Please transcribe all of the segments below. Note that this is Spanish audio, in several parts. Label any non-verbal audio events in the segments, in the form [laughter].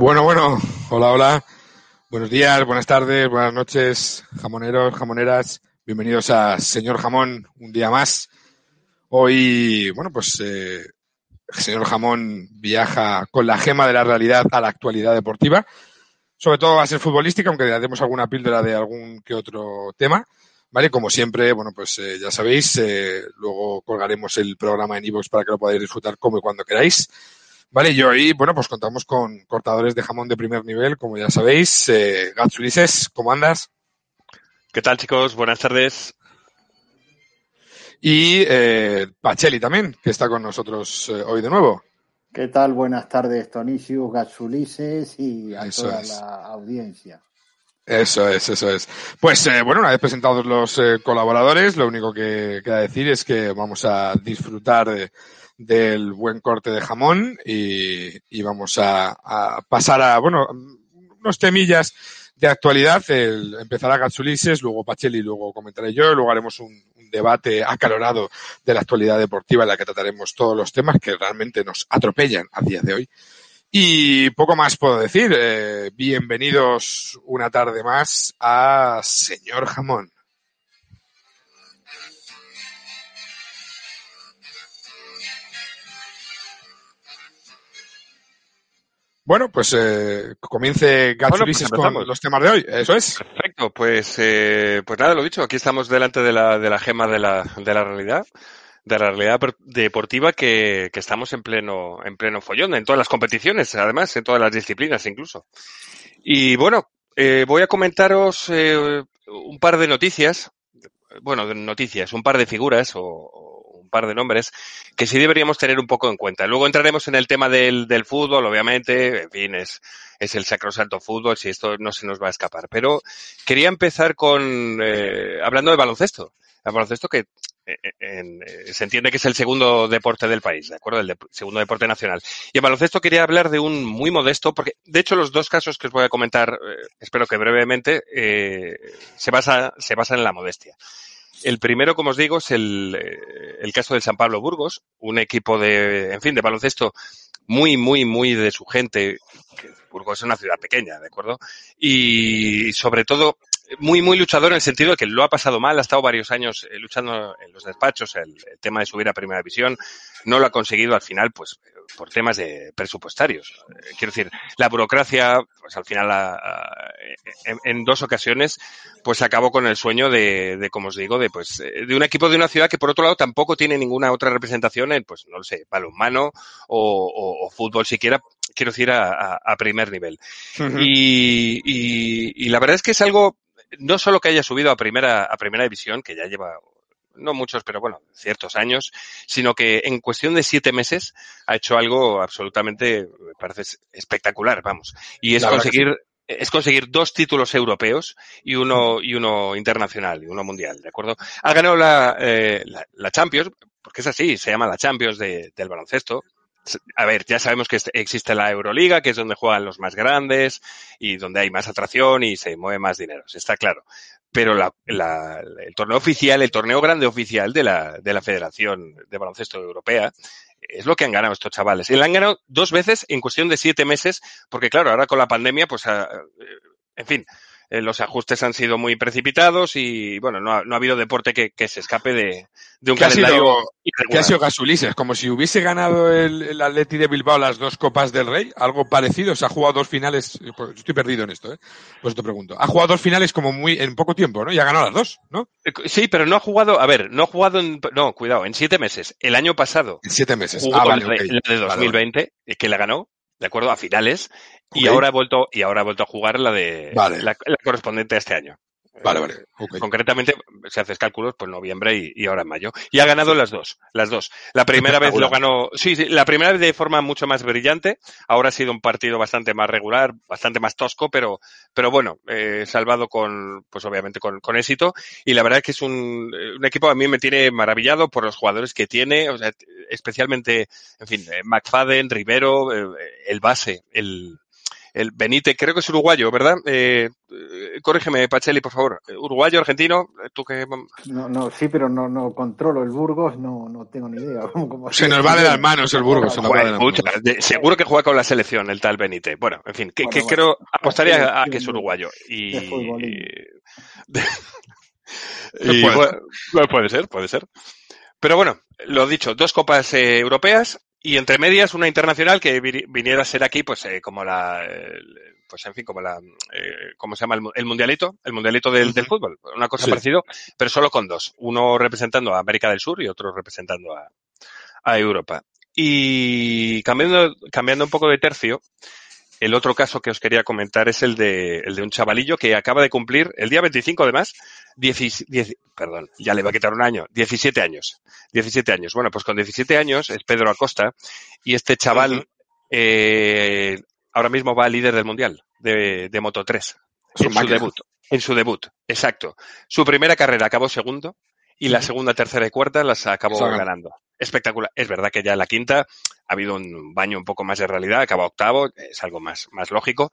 Bueno, bueno, hola, hola. Buenos días, buenas tardes, buenas noches, jamoneros, jamoneras. Bienvenidos a Señor Jamón, un día más. Hoy, bueno, pues eh, señor Jamón viaja con la gema de la realidad a la actualidad deportiva. Sobre todo va a ser futbolística, aunque haremos alguna píldora de algún que otro tema. Vale, como siempre, bueno, pues eh, ya sabéis, eh, luego colgaremos el programa en iVoox para que lo podáis disfrutar como y cuando queráis. Vale, y hoy, bueno, pues contamos con cortadores de jamón de primer nivel, como ya sabéis. Eh, Gats Ulises, ¿cómo andas? ¿Qué tal, chicos? Buenas tardes. Y eh, Pacheli también, que está con nosotros eh, hoy de nuevo. ¿Qué tal? Buenas tardes, Tonicius, Gatsulises y a Eso toda es. la audiencia. Eso es, eso es. Pues eh, bueno, una vez presentados los eh, colaboradores, lo único que queda decir es que vamos a disfrutar de- del buen corte de jamón y, y vamos a, a pasar a, bueno, unos temillas de actualidad. El, empezará Gatsulises, luego Pacheli, luego comentaré yo, luego haremos un, un debate acalorado de la actualidad deportiva en la que trataremos todos los temas que realmente nos atropellan a día de hoy. Y poco más puedo decir. Eh, bienvenidos una tarde más a Señor Jamón. Bueno, pues eh, comience Gats Bueno, pues con los temas de hoy. Eso es. Perfecto, pues, eh, pues nada, lo dicho, aquí estamos delante de la, de la gema de la, de la realidad, de la realidad deportiva que, que estamos en pleno, en pleno follón, en todas las competiciones, además, en todas las disciplinas incluso. Y bueno, eh, voy a comentaros eh, un par de noticias, bueno, de noticias, un par de figuras o, par de nombres que sí deberíamos tener un poco en cuenta. Luego entraremos en el tema del, del fútbol, obviamente, en fin, es, es el sacrosanto fútbol, si esto no se nos va a escapar. Pero quería empezar con, eh, hablando de baloncesto. El baloncesto que eh, en- eh, se entiende que es el segundo deporte del país, ¿de acuerdo? El de- segundo deporte nacional. Y en baloncesto quería hablar de un muy modesto, porque de hecho los dos casos que os voy a comentar, espero que brevemente, eh, se, basa, se basan en la modestia. El primero, como os digo, es el, eh, el caso del San Pablo Burgos, un equipo de, en fin, de baloncesto muy, muy, muy de su gente. Burgos es una ciudad pequeña, ¿de acuerdo? Y sobre todo, muy, muy luchador en el sentido de que lo ha pasado mal, ha estado varios años eh, luchando en los despachos el, el tema de subir a primera división, no lo ha conseguido al final, pues por temas de presupuestarios. Eh, Quiero decir, la burocracia, pues al final, a- a- en, en dos ocasiones, pues acabó con el sueño de, de como os digo, de pues eh, de un equipo de una ciudad que por otro lado tampoco tiene ninguna otra representación en, pues no lo sé, balonmano o, o, o fútbol siquiera, quiero decir, a, a- a primer nivel. Y, y, y la verdad es que es algo, no solo que haya subido a primera, a primera división, que ya lleva no muchos, pero bueno, ciertos años, sino que en cuestión de siete meses ha hecho algo absolutamente, me parece espectacular, vamos. Y es conseguir, es conseguir dos títulos europeos y uno, y uno internacional, y uno mundial, ¿de acuerdo? Ha ganado la, eh, la, la Champions, porque es así, se llama la Champions de- del baloncesto. A ver, ya sabemos que est- existe la Euroliga, que es donde juegan los más grandes y donde hay más atracción y se mueve más dinero, está claro. Pero la, la- el torneo oficial, el torneo grande oficial de la, de la Federación de Baloncesto Europea, es lo que han ganado estos chavales. Y lo han ganado dos veces en cuestión de siete meses, porque claro, ahora con la pandemia, pues, ah, eh, en fin, eh, los ajustes han sido muy precipitados y, bueno, no ha, no ha habido deporte que, que se escape de, de un ¿Qué ha calendario sido- ¿Qué irregular. ha sido Gasulises? Como si hubiese ganado el, el Atleti de Bilbao las dos Copas del Rey, algo parecido. Se ha jugado dos finales, pues estoy perdido en esto, ¿eh? Pues te pregunto. Ha jugado dos finales como muy, en poco tiempo, ¿no? Y ha ganado las dos, ¿no? Eh, Sí, pero no ha jugado, a ver, no ha jugado en, no, cuidado, en siete meses. El año pasado En siete meses. Ah, vale, la, ok. la de Vale, vale. 2020, eh, que la ganó, ¿de acuerdo? A finales. Y ahora ha vuelto, y ahora ha vuelto a jugar la de, Vale. la, la correspondiente a este año. Vale, vale. ok. Concretamente, si haces cálculos, pues noviembre y, y ahora en mayo. Y ha ganado las dos, las dos. La primera vez lo ganó, sí, sí, la primera vez de forma mucho más brillante. Ahora ha sido un partido bastante más regular, bastante más tosco, pero, pero bueno, eh, salvado con, pues obviamente con, con éxito. Y la verdad es que es un, eh, un equipo a mí me tiene maravillado por los jugadores que tiene, o sea, especialmente, en fin, eh, McFadden, Rivero, eh, el base, el, el Benítez, creo que es uruguayo, ¿verdad? Eh, eh corrígeme, Pacheli, por favor. Uruguayo, argentino, tú que... No, no, sí, pero no, no controlo el Burgos, no, no tengo ni idea. [laughs] se nos va de las manos el Burgos. seguro que juega con la selección el tal Benítez. Bueno, en fin, que, creo, apostaría a, que es uruguayo. Y... [laughs] puede ser, puede ser. Pero bueno, lo dicho, dos copas eh, europeas y entre medias una internacional que viniera a ser aquí, pues eh, como la, pues en fin, como la, eh, ¿cómo se llama? El, mundialito, el mundialito del, del fútbol. Una cosa parecida, pero solo con dos. Uno representando a América del Sur y otro representando a, a Europa. Y cambiando, cambiando un poco de tercio, el otro caso que os quería comentar es el de, el de un chavalillo que acaba de cumplir, el día 25 además, 10, perdón, ya le va a quitar un año, 17 años. 17 años. Bueno, pues con 17 años es Pedro Acosta y este chaval eh, ahora mismo va líder del Mundial de, de Moto 3 en su debut. En su debut, exacto. Su primera carrera acabó segundo y la segunda, tercera y cuarta las acabó ganando. Espectacular. Es verdad que ya en la quinta ha habido un baño un poco más de realidad, acaba octavo, es algo más, más lógico.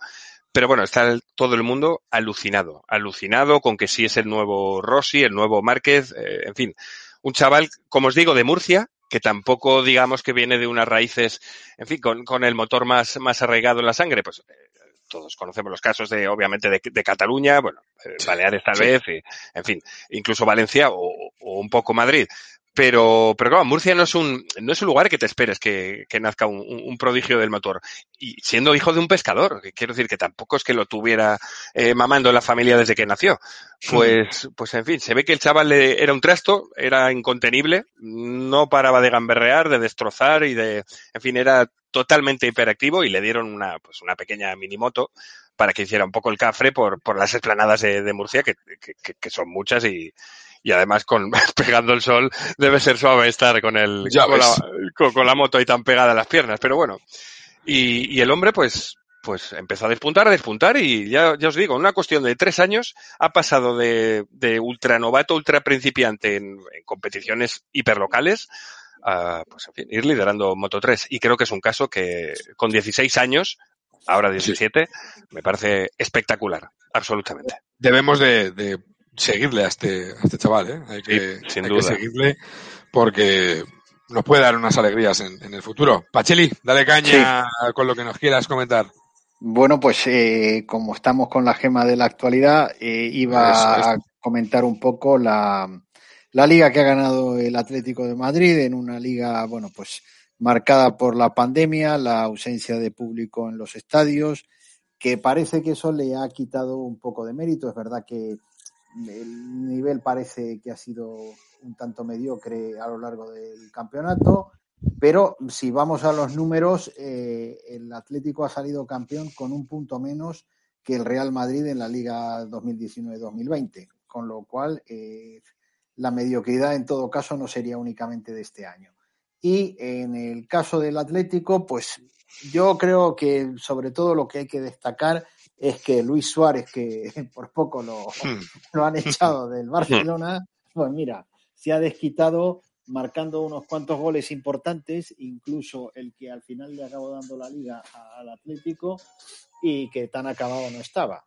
Pero bueno, está todo el mundo alucinado, alucinado con que sí es el nuevo Rossi, el nuevo Márquez, eh, en fin, un chaval, como os digo, de Murcia, que tampoco digamos que viene de unas raíces, en fin, con, con el motor más, más arraigado en la sangre, pues eh, todos conocemos los casos de, obviamente, de, de Cataluña, bueno, eh, Baleares tal vez, y, en fin, incluso Valencia o, o, un poco Madrid. Pero, pero claro, Murcia no es un, no es un lugar que te esperes que, que nazca un, un, prodigio del motor. Y siendo hijo de un pescador, que quiero decir que tampoco es que lo tuviera eh, mamando en la familia desde que nació. Pues, pues en fin, se ve que el chaval era un trasto, era incontenible, no paraba de gamberrear, de destrozar y de, en fin, era totalmente hiperactivo y le dieron una, pues una pequeña minimoto para que hiciera un poco el cafre por, por las esplanadas de, de Murcia, que, que, que, son muchas y, y además con [laughs] pegando el sol debe ser suave estar con el con la, con, con la, moto ahí tan pegada a las piernas, pero bueno. Y, y el hombre pues pues empezó a despuntar, a despuntar y ya, ya os digo, en una cuestión de tres años ha pasado de, de ultra novato, ultra principiante en, en competiciones hiperlocales a pues, en fin, ir liderando Moto 3. Y creo que es un caso que con 16 años, ahora 17, sí. me parece espectacular, absolutamente. Debemos de, de seguirle a este, a este chaval, ¿eh? Hay que, sí, sin hay duda. que seguirle porque nos puede dar unas alegrías en, en el futuro. Pacheli, dale caña sí. con lo que nos quieras comentar. Bueno, pues eh, como estamos con la gema de la actualidad, eh, iba Eso, a comentar un poco la, la liga que ha ganado el Atlético de Madrid en una liga, bueno, pues marcada por la pandemia, la ausencia de público en los estadios, que parece que eso le ha quitado un poco de mérito. Es verdad que el nivel parece que ha sido un tanto mediocre a lo largo del campeonato, pero si vamos a los números, eh, el Atlético ha salido campeón con un punto menos que el Real Madrid en la Liga 2019-2020, con lo cual eh, la mediocridad en todo caso no sería únicamente de este año. Y en el caso del Atlético, pues yo creo que sobre todo lo que hay que destacar es que Luis Suárez, que [laughs] por poco lo, Hmm. [laughs] lo han echado del Barcelona, pues mira, se ha desquitado marcando unos cuantos goles importantes, incluso el que al final le acabó dando la liga al Atlético y que tan acabado no estaba.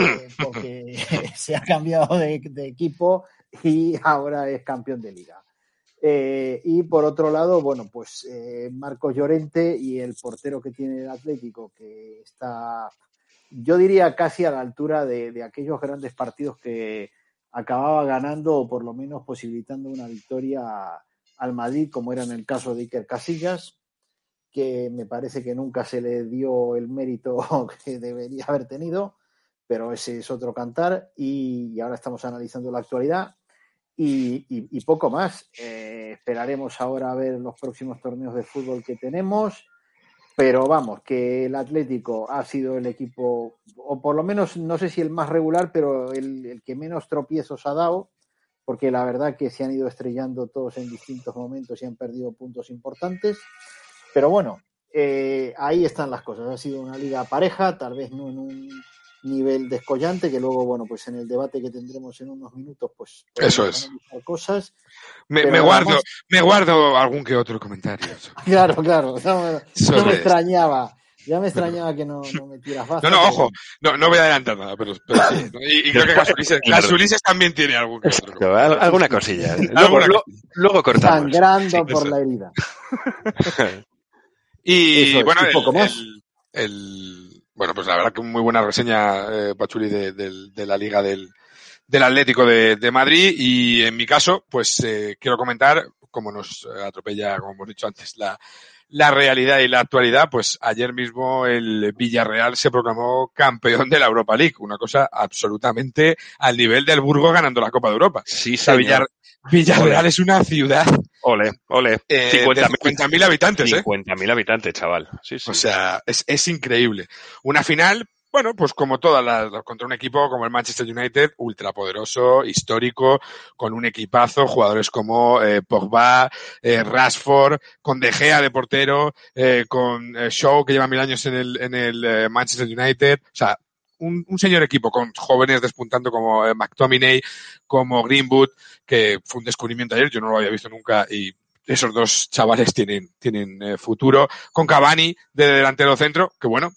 Eh, [laughs] porque se ha cambiado de, de, equipo y ahora es campeón de liga. Eh, y por otro lado, bueno, pues eh, Marcos Llorente y el portero que tiene el Atlético, que está, yo diría, casi a la altura de, aquellos grandes partidos que acababa ganando o por lo menos posibilitando una victoria al Madrid, como era en el caso de Iker Casillas, que me parece que nunca se le dio el mérito [laughs] que debería haber tenido, pero ese es otro cantar y, ahora estamos analizando la actualidad y poco más. Eh, esperaremos ahora a ver los próximos torneos de fútbol que tenemos. Pero vamos, que el Atlético ha sido el equipo, o por lo menos no sé si el más regular, pero el, el, que menos tropiezos ha dado, porque la verdad que se han ido estrellando todos en distintos momentos y han perdido puntos importantes. Pero bueno, eh, ahí están las cosas. Ha sido una liga pareja, tal vez no en un nivel descollante, que luego, bueno, pues en el debate que tendremos en unos minutos, pues eso es cosas. Me, me guardo, más... me guardo algún que otro comentario. [laughs] Claro, claro, no, no me extrañaba. Ya me extrañaba que no, no me tiras No, no, ojo, no, no voy a adelantar nada, pero, pero sí. Y, y creo que Gasulises, Gasulises [laughs] también tiene algún que otro. Alguna cosilla. [laughs] Luego, luego, luego cortamos. Sangrando Sí, por la herida. Y Eso es, bueno, un el, poco más. el- el- bueno, pues la verdad que muy buena reseña, eh, Pachuli, de, del- de la Liga del, del Atlético de, de Madrid. Y en mi caso, pues eh, quiero comentar, como nos atropella, como hemos dicho antes, la, la realidad y la actualidad, pues ayer mismo el Villarreal se proclamó campeón de la Europa League, una cosa absolutamente al nivel del Burgo ganando la Copa de Europa. Sí, señor. Villar- Villarreal es una ciudad Ole, ole. eh, 50.000 de 50.000 habitantes, ¿eh? 50.000 habitantes, chaval. Sí, sí. O sea, es, es increíble. Una final, bueno, pues como todas las, contra un equipo como el Manchester United, ultrapoderoso, histórico, con un equipazo, jugadores como eh, Pogba, eh, Rashford, con De Gea de portero, eh, con eh, Shaw, que lleva mil años en el, en el eh, Manchester United. O sea, un, un señor equipo con jóvenes despuntando como eh, McTominay, como Greenwood, que fue un descubrimiento ayer, yo no lo había visto nunca y esos dos chavales tienen, tienen eh, futuro. Con Cavani de delantero centro, que bueno,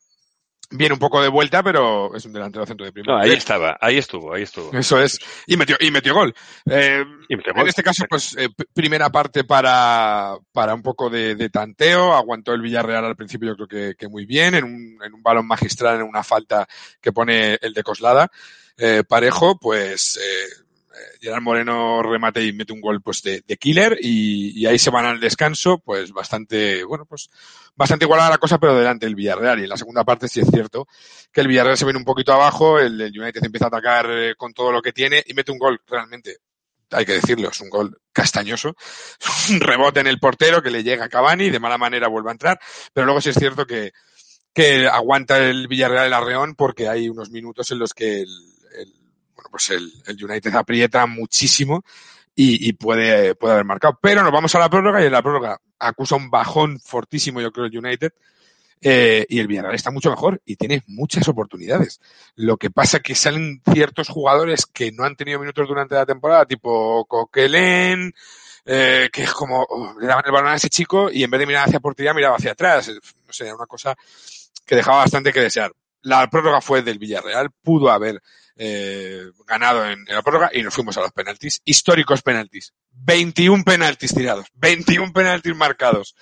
viene un poco de vuelta, pero es un delantero centro de primer No, ahí estaba, ahí estuvo, ahí estuvo. Eso es. Y metió, y metió gol. Eh, Y metió en este caso, pues, eh, primera parte para, para un poco de, de tanteo. Aguantó el Villarreal al principio, yo creo que, que muy bien, en un, en un balón magistral, en una falta que pone el de Coslada. Eh, parejo, pues, eh, Gerard Moreno remate y mete un gol, pues, de, killer y, ahí se van al descanso, pues, bastante, bueno, pues, bastante igualada la cosa, pero delante del Villarreal. Y en la segunda parte sí es cierto que el Villarreal se viene un poquito abajo, el, el United empieza a atacar eh, con todo lo que tiene y mete un gol realmente hay que decirlo, es un gol castañoso, [laughs] un rebote en el portero que le llega a Cavani de mala manera vuelve a entrar, pero luego sí es cierto que, que aguanta el Villarreal el arreón porque hay unos minutos en los que el, el- pues el, el United aprieta muchísimo y, puede, puede haber marcado. Pero nos vamos a la prórroga y en la prórroga acusa un bajón fortísimo, yo creo, el United. eh, y el Villarreal está mucho mejor y tiene muchas oportunidades. Lo que pasa que salen ciertos jugadores que no han tenido minutos durante la temporada, tipo Coquelin, eh, que es como, oh, le daban el balón a ese chico y en vez de mirar hacia portería miraba hacia atrás. No sé, era una cosa que dejaba bastante que desear. La prórroga fue del Villarreal, pudo haber eh, ganado en, la prórroga y nos fuimos a los penaltis, históricos penaltis. 21 penaltis tirados, 21 penaltis marcados.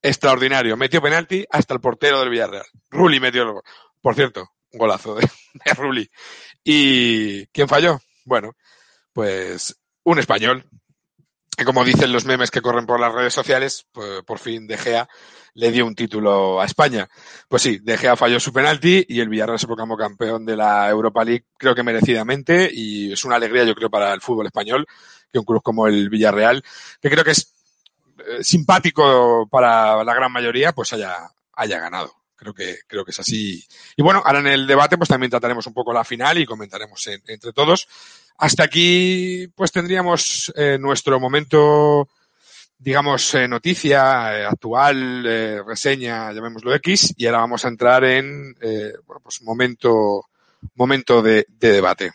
Extraordinario. Metió penalti hasta el portero del Villarreal. Rulli metió el gol. Por cierto, un golazo de, de Rulli. ¿Y quién falló? Bueno, pues un español. Que como dicen los memes que corren por las redes sociales, pues, por fin De Gea le dio un título a España. Pues sí, De Gea falló su penalti y el Villarreal se proclamó campeón de la Europa League, creo que merecidamente, y es una alegría, yo creo, para el fútbol español, que un club como el Villarreal, que creo que es eh, simpático para la gran mayoría, pues haya, haya ganado. Creo que, creo que es así. Y bueno, ahora en el debate, pues también trataremos un poco la final y comentaremos en- entre todos. Hasta aquí, pues tendríamos eh, nuestro momento, digamos, eh, noticia eh, actual, eh, reseña, llamémoslo X, y ahora vamos a entrar en, eh, bueno, pues momento, momento de, de debate.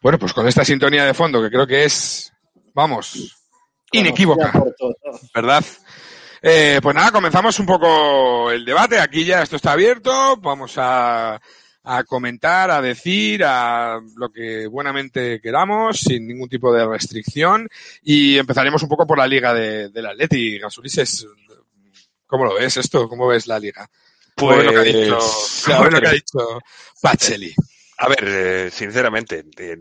Bueno, pues con esta sintonía de fondo, que creo que es, vamos, inequívoca. ¿verdad? Eh, pues nada, comenzamos un poco el debate. Aquí ya esto está abierto. Vamos a, a comentar, a decir, a lo que buenamente queramos, sin ningún tipo de restricción. Y empezaremos un poco por la liga de, del Atleti. Gasulises, ¿cómo lo ves esto? ¿Cómo ves la liga? ¿Cómo ves lo que ha dicho, [laughs] ves lo que ha dicho Pacheli? A ver, eh, sinceramente, eh,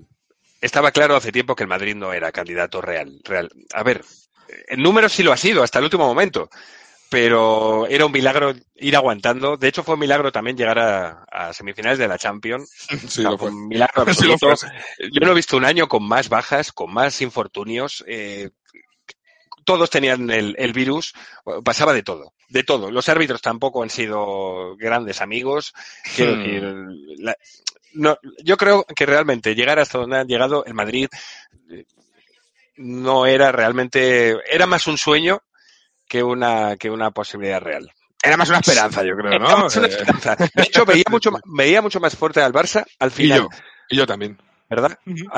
estaba claro hace tiempo que el Madrid no era candidato real. real. A ver, en números sí lo ha sido hasta el último momento, pero era un milagro ir aguantando. De hecho, fue un milagro también llegar a, a semifinales de la Champions. [laughs] Sí, lo fue. un milagro [laughs] Sí, lo. Yo no he visto un año con más bajas, con más infortunios. eh, todos tenían el, el virus, pasaba de todo, de todo. Los árbitros tampoco han sido grandes amigos. Quiero Hmm. decir, la- no, yo creo que realmente llegar hasta donde han llegado el Madrid eh, no era realmente, era más un sueño que una, que una posibilidad real. era más una esperanza, yo creo, ¿no? Era más una esperanza. De hecho, veía mucho, veía mucho más fuerte al Barça al Y final. yo, y yo también. ¿verdad?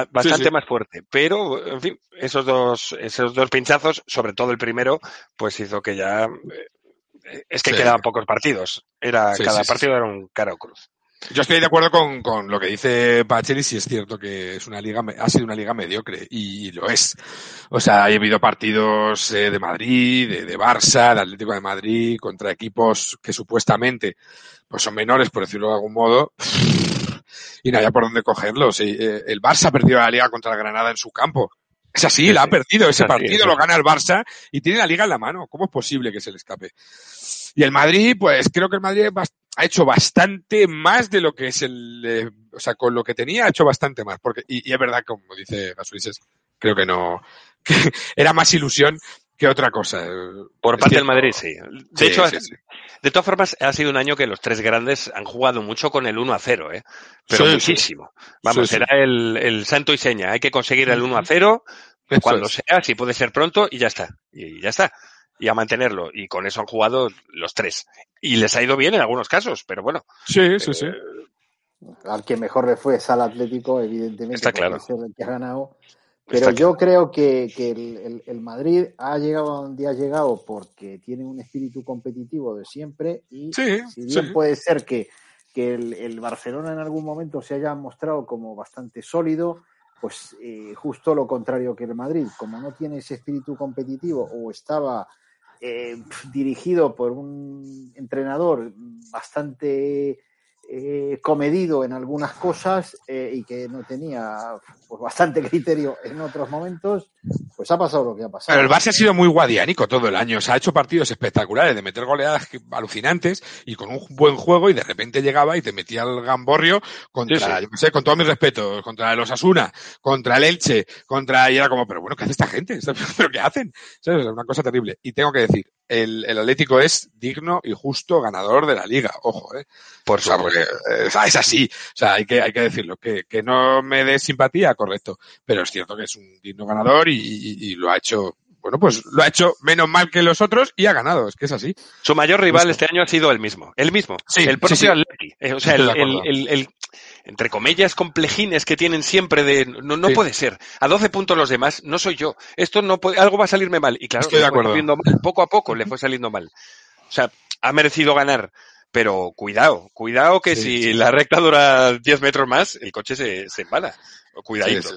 Bastante Sí, sí. más fuerte. Pero, en fin, esos dos, esos dos pinchazos, sobre todo el primero, pues hizo que ya. eh, Es que Sí. quedaban pocos partidos. Era, Sí, cada sí, sí, partido era un cara o cruz. Yo estoy de acuerdo con, con lo que dice Pacheli, si es cierto que es una liga, ha sido una liga mediocre, y, lo es. O sea, ha habido partidos eh, de Madrid, de, de Barça, de Atlético de Madrid, contra equipos que supuestamente pues son menores, por decirlo de algún modo, y no había por dónde cogerlos. Y, eh, el Barça perdió la liga contra el Granada en su campo. Es así, Sí, la ha perdido. Es Ese así, partido lo gana el Barça y tiene la liga en la mano. ¿Cómo es posible que se le escape? Y el Madrid, pues creo que el Madrid ha hecho bastante más de lo que es el, eh, o sea, con lo que tenía ha hecho bastante más. Porque, y, y es verdad, como dice Gasuises, creo que no, [laughs] que era más ilusión que otra cosa. Por Es parte del. Madrid, sí. De Sí, hecho, sí, sí. de todas formas, ha sido un año que los tres grandes han jugado mucho con el 1 a 0, ¿eh? Pero muchísimo. Vamos, era el, el santo y seña. Hay que conseguir el 1 a Ujú. 0 Eso cuando es. sea, si puede ser pronto, y ya está. Y ya está. Y a mantenerlo. Y con eso han jugado los tres. Y les ha ido bien en algunos casos, pero bueno. Sí, sí, sí. eh, Al que mejor le fue es al Atlético, evidentemente, Está claro. es el que ha ganado. Está Pero yo creo que, que el, el- el Madrid ha llegado a donde ha llegado porque tiene un espíritu competitivo de siempre y Sí, si bien sí. puede ser que, que el, el Barcelona en algún momento se haya mostrado como bastante sólido, pues eh, justo lo contrario que el Madrid, como no tiene ese espíritu competitivo o estaba eh, dirigido por un entrenador bastante eh, comedido en algunas cosas eh, y que no tenía pues, bastante [laughs] criterio en otros momentos, pues ha pasado lo que ha pasado. Pero el Barça ha sido muy guadiánico todo el año. O sea, ha hecho partidos espectaculares de meter goleadas alucinantes y con un buen juego y de repente llegaba y te metía el gamborrio contra, Sí, sí. yo qué sé, con todos mis respetos, contra los Asuna, contra el Elche, contra, y era como, pero bueno, ¿qué hace esta gente? [laughs] ¿Pero qué hacen? ¿Sabes? Una cosa terrible. Y tengo que decir, el, el Atlético es digno y justo ganador de la liga. Ojo, eh. por O sea, porque eh, es así. O sea, hay que, hay que decirlo. Que, que no me dé simpatía, correcto. Pero es cierto que es un digno ganador y, y- y lo ha hecho, bueno, pues lo ha hecho menos mal que los otros y ha ganado. Es que es así. Su mayor rival Justo. este año ha sido el mismo. El mismo. Sí, el propio sí, sí. Atleti. Eh, O sea, el- el- entre comillas, complejines que tienen siempre de no, no Sí. puede ser. A 12 puntos los demás, no soy yo. Esto no puede, algo va a salirme mal. Y claro, Estoy de acuerdo. mal. Poco a poco le fue saliendo mal. O sea, ha merecido ganar. Pero cuidado, cuidado que Sí, si sí. la recta dura 10 metros más, el coche se, se embala. Cuidadito.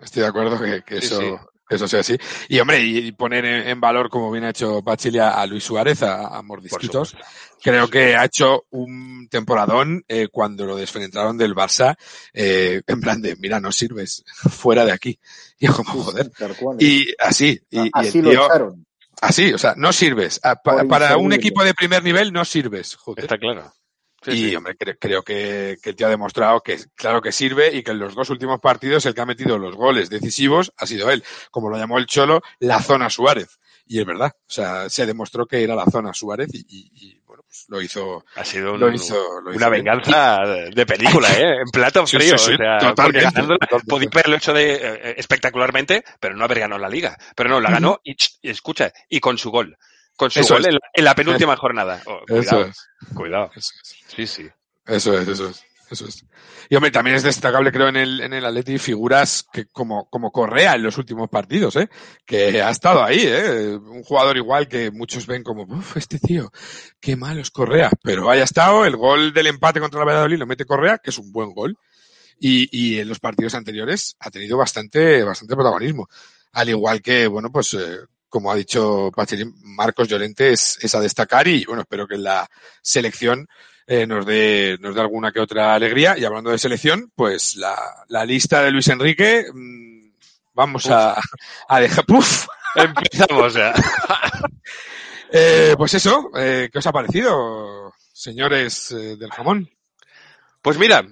Estoy de acuerdo que, que eso, eso sea así. Y hombre, y, poner en, valor, como bien ha hecho Pacheli, a, a Luis Suárez, a, a Mordisquitos. Creo que ha hecho un temporadón eh, cuando lo desfrentaron del Barça, eh, en plan de, mira, no sirves, [laughs] fuera de aquí. [laughs] Y como, joder. Y así, y, y Así lo echaron. así, o sea, no sirves. Ah, pa- para un equipo de primer nivel no sirves, joder. Está claro. Sí, y, sí. hombre, cre- creo que, que tío ha demostrado que, claro que sirve y que en los dos últimos partidos el que ha metido los goles decisivos ha sido él. Como lo llamó el Cholo, la zona Suárez. Y es verdad. O sea, se demostró que era la zona Suárez y, y- y, bueno, pues lo hizo, Ha sido un- lo hizo, lo hizo una bien. venganza de película, ¿eh? En plato frío. sí, sí, o sea, totalmente, podía haberlo hecho de, eh, espectacularmente, pero no haber ganado la liga. Pero no, la ganó y escucha, y con su gol. Con su Eso gol en, la, en la penúltima [laughs] jornada. Oh, Eso cuidado, es. cuidado. Eso es. Sí, sí. Eso es, eso es, eso es. Y hombre, también es destacable, creo, en el, en el Atleti figuras que como, como Correa en los últimos partidos, ¿eh? Que ha estado ahí, ¿eh? Un jugador igual que muchos ven como, uff, este tío, qué malo es Correa. Pero haya estado, el gol del empate contra la Valladolid lo mete Correa, que es un buen gol. Y, y en los partidos anteriores ha tenido bastante, bastante protagonismo. Al igual que, bueno, pues, eh, como ha dicho Pachelín, Marcos Llorente es, es a destacar y, bueno, espero que la selección eh, nos dé nos dé alguna que otra alegría. Y hablando de selección, pues la, la lista de Luis Enrique, mmm, vamos a, a dejar. ¡Puf! Empezamos ya. [laughs] Eh, pues eso, eh, ¿qué os ha parecido, señores eh, del jamón? Pues mira,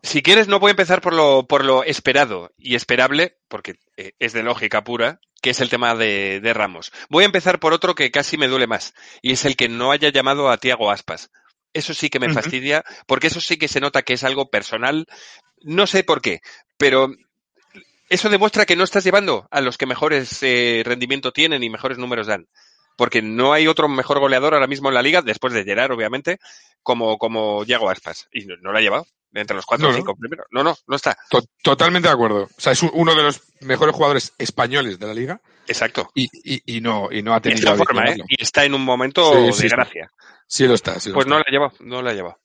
si quieres no voy a empezar por lo, por lo esperado y esperable, porque eh, es de lógica pura, que es el tema de, de Ramos. Voy a empezar por otro que casi me duele más, y es el que no haya llamado a Tiago Aspas. Eso sí que me fastidia, porque eso sí que se nota que es algo personal. No sé por qué, pero eso demuestra que no estás llevando a los que mejores eh, rendimiento tienen y mejores números dan. porque no hay otro mejor goleador ahora mismo en la liga, después de Gerard, obviamente, como, como Diego Aspas. Y no, no lo ha llevado entre los cuatro No, o cinco primeros. No, no, no está. To- totalmente de acuerdo. O sea, es un- uno de los mejores jugadores españoles de la liga Exacto. y, y, y no, y no ha Y tenido. está en a forma, ¿eh? Y está en un momento Sí, de sí, gracia. Sí lo está. sí lo Pues no está. la ha llevado, no la ha llevado.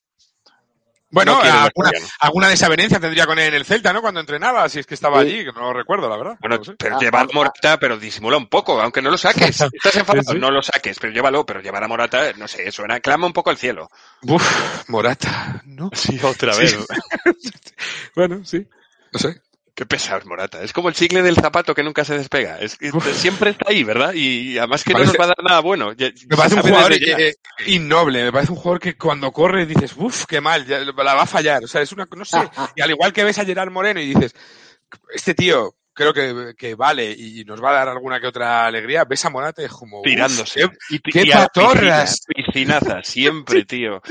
Bueno, no alguna, alguna desavenencia tendría con él en el Celta, ¿no? Cuando entrenaba, si es que estaba Sí. allí, que no lo recuerdo, la verdad. Bueno, No lo sé. pero lleva a Morata, pero disimula un poco, aunque no lo saques. [laughs] ¿Estás enfadado? Sí. No lo saques, pero llévalo, pero llevar a Morata, no sé, suena, clama un poco al cielo. Uf, Morata, ¿no? Sí, otra Sí. vez. [laughs] Bueno, sí. No sé. Qué pesado es Morata. Es como el chicle del zapato que nunca se despega. Es siempre está ahí, ¿verdad? Y además que no nos va a dar nada bueno. Ya- Me parece un jugador eh, eh, innoble, me parece un jugador que cuando corre dices, uff, qué mal, ya la va a fallar. O sea, es una, no sé. [laughs] Y al igual que ves a Gerard Moreno y dices, este tío creo que, que vale y nos va a dar alguna que otra alegría, ves a Morata es como, uf, tirándose. qué- y, qué y patorras. piscina, piscinaza, [laughs] siempre, tío.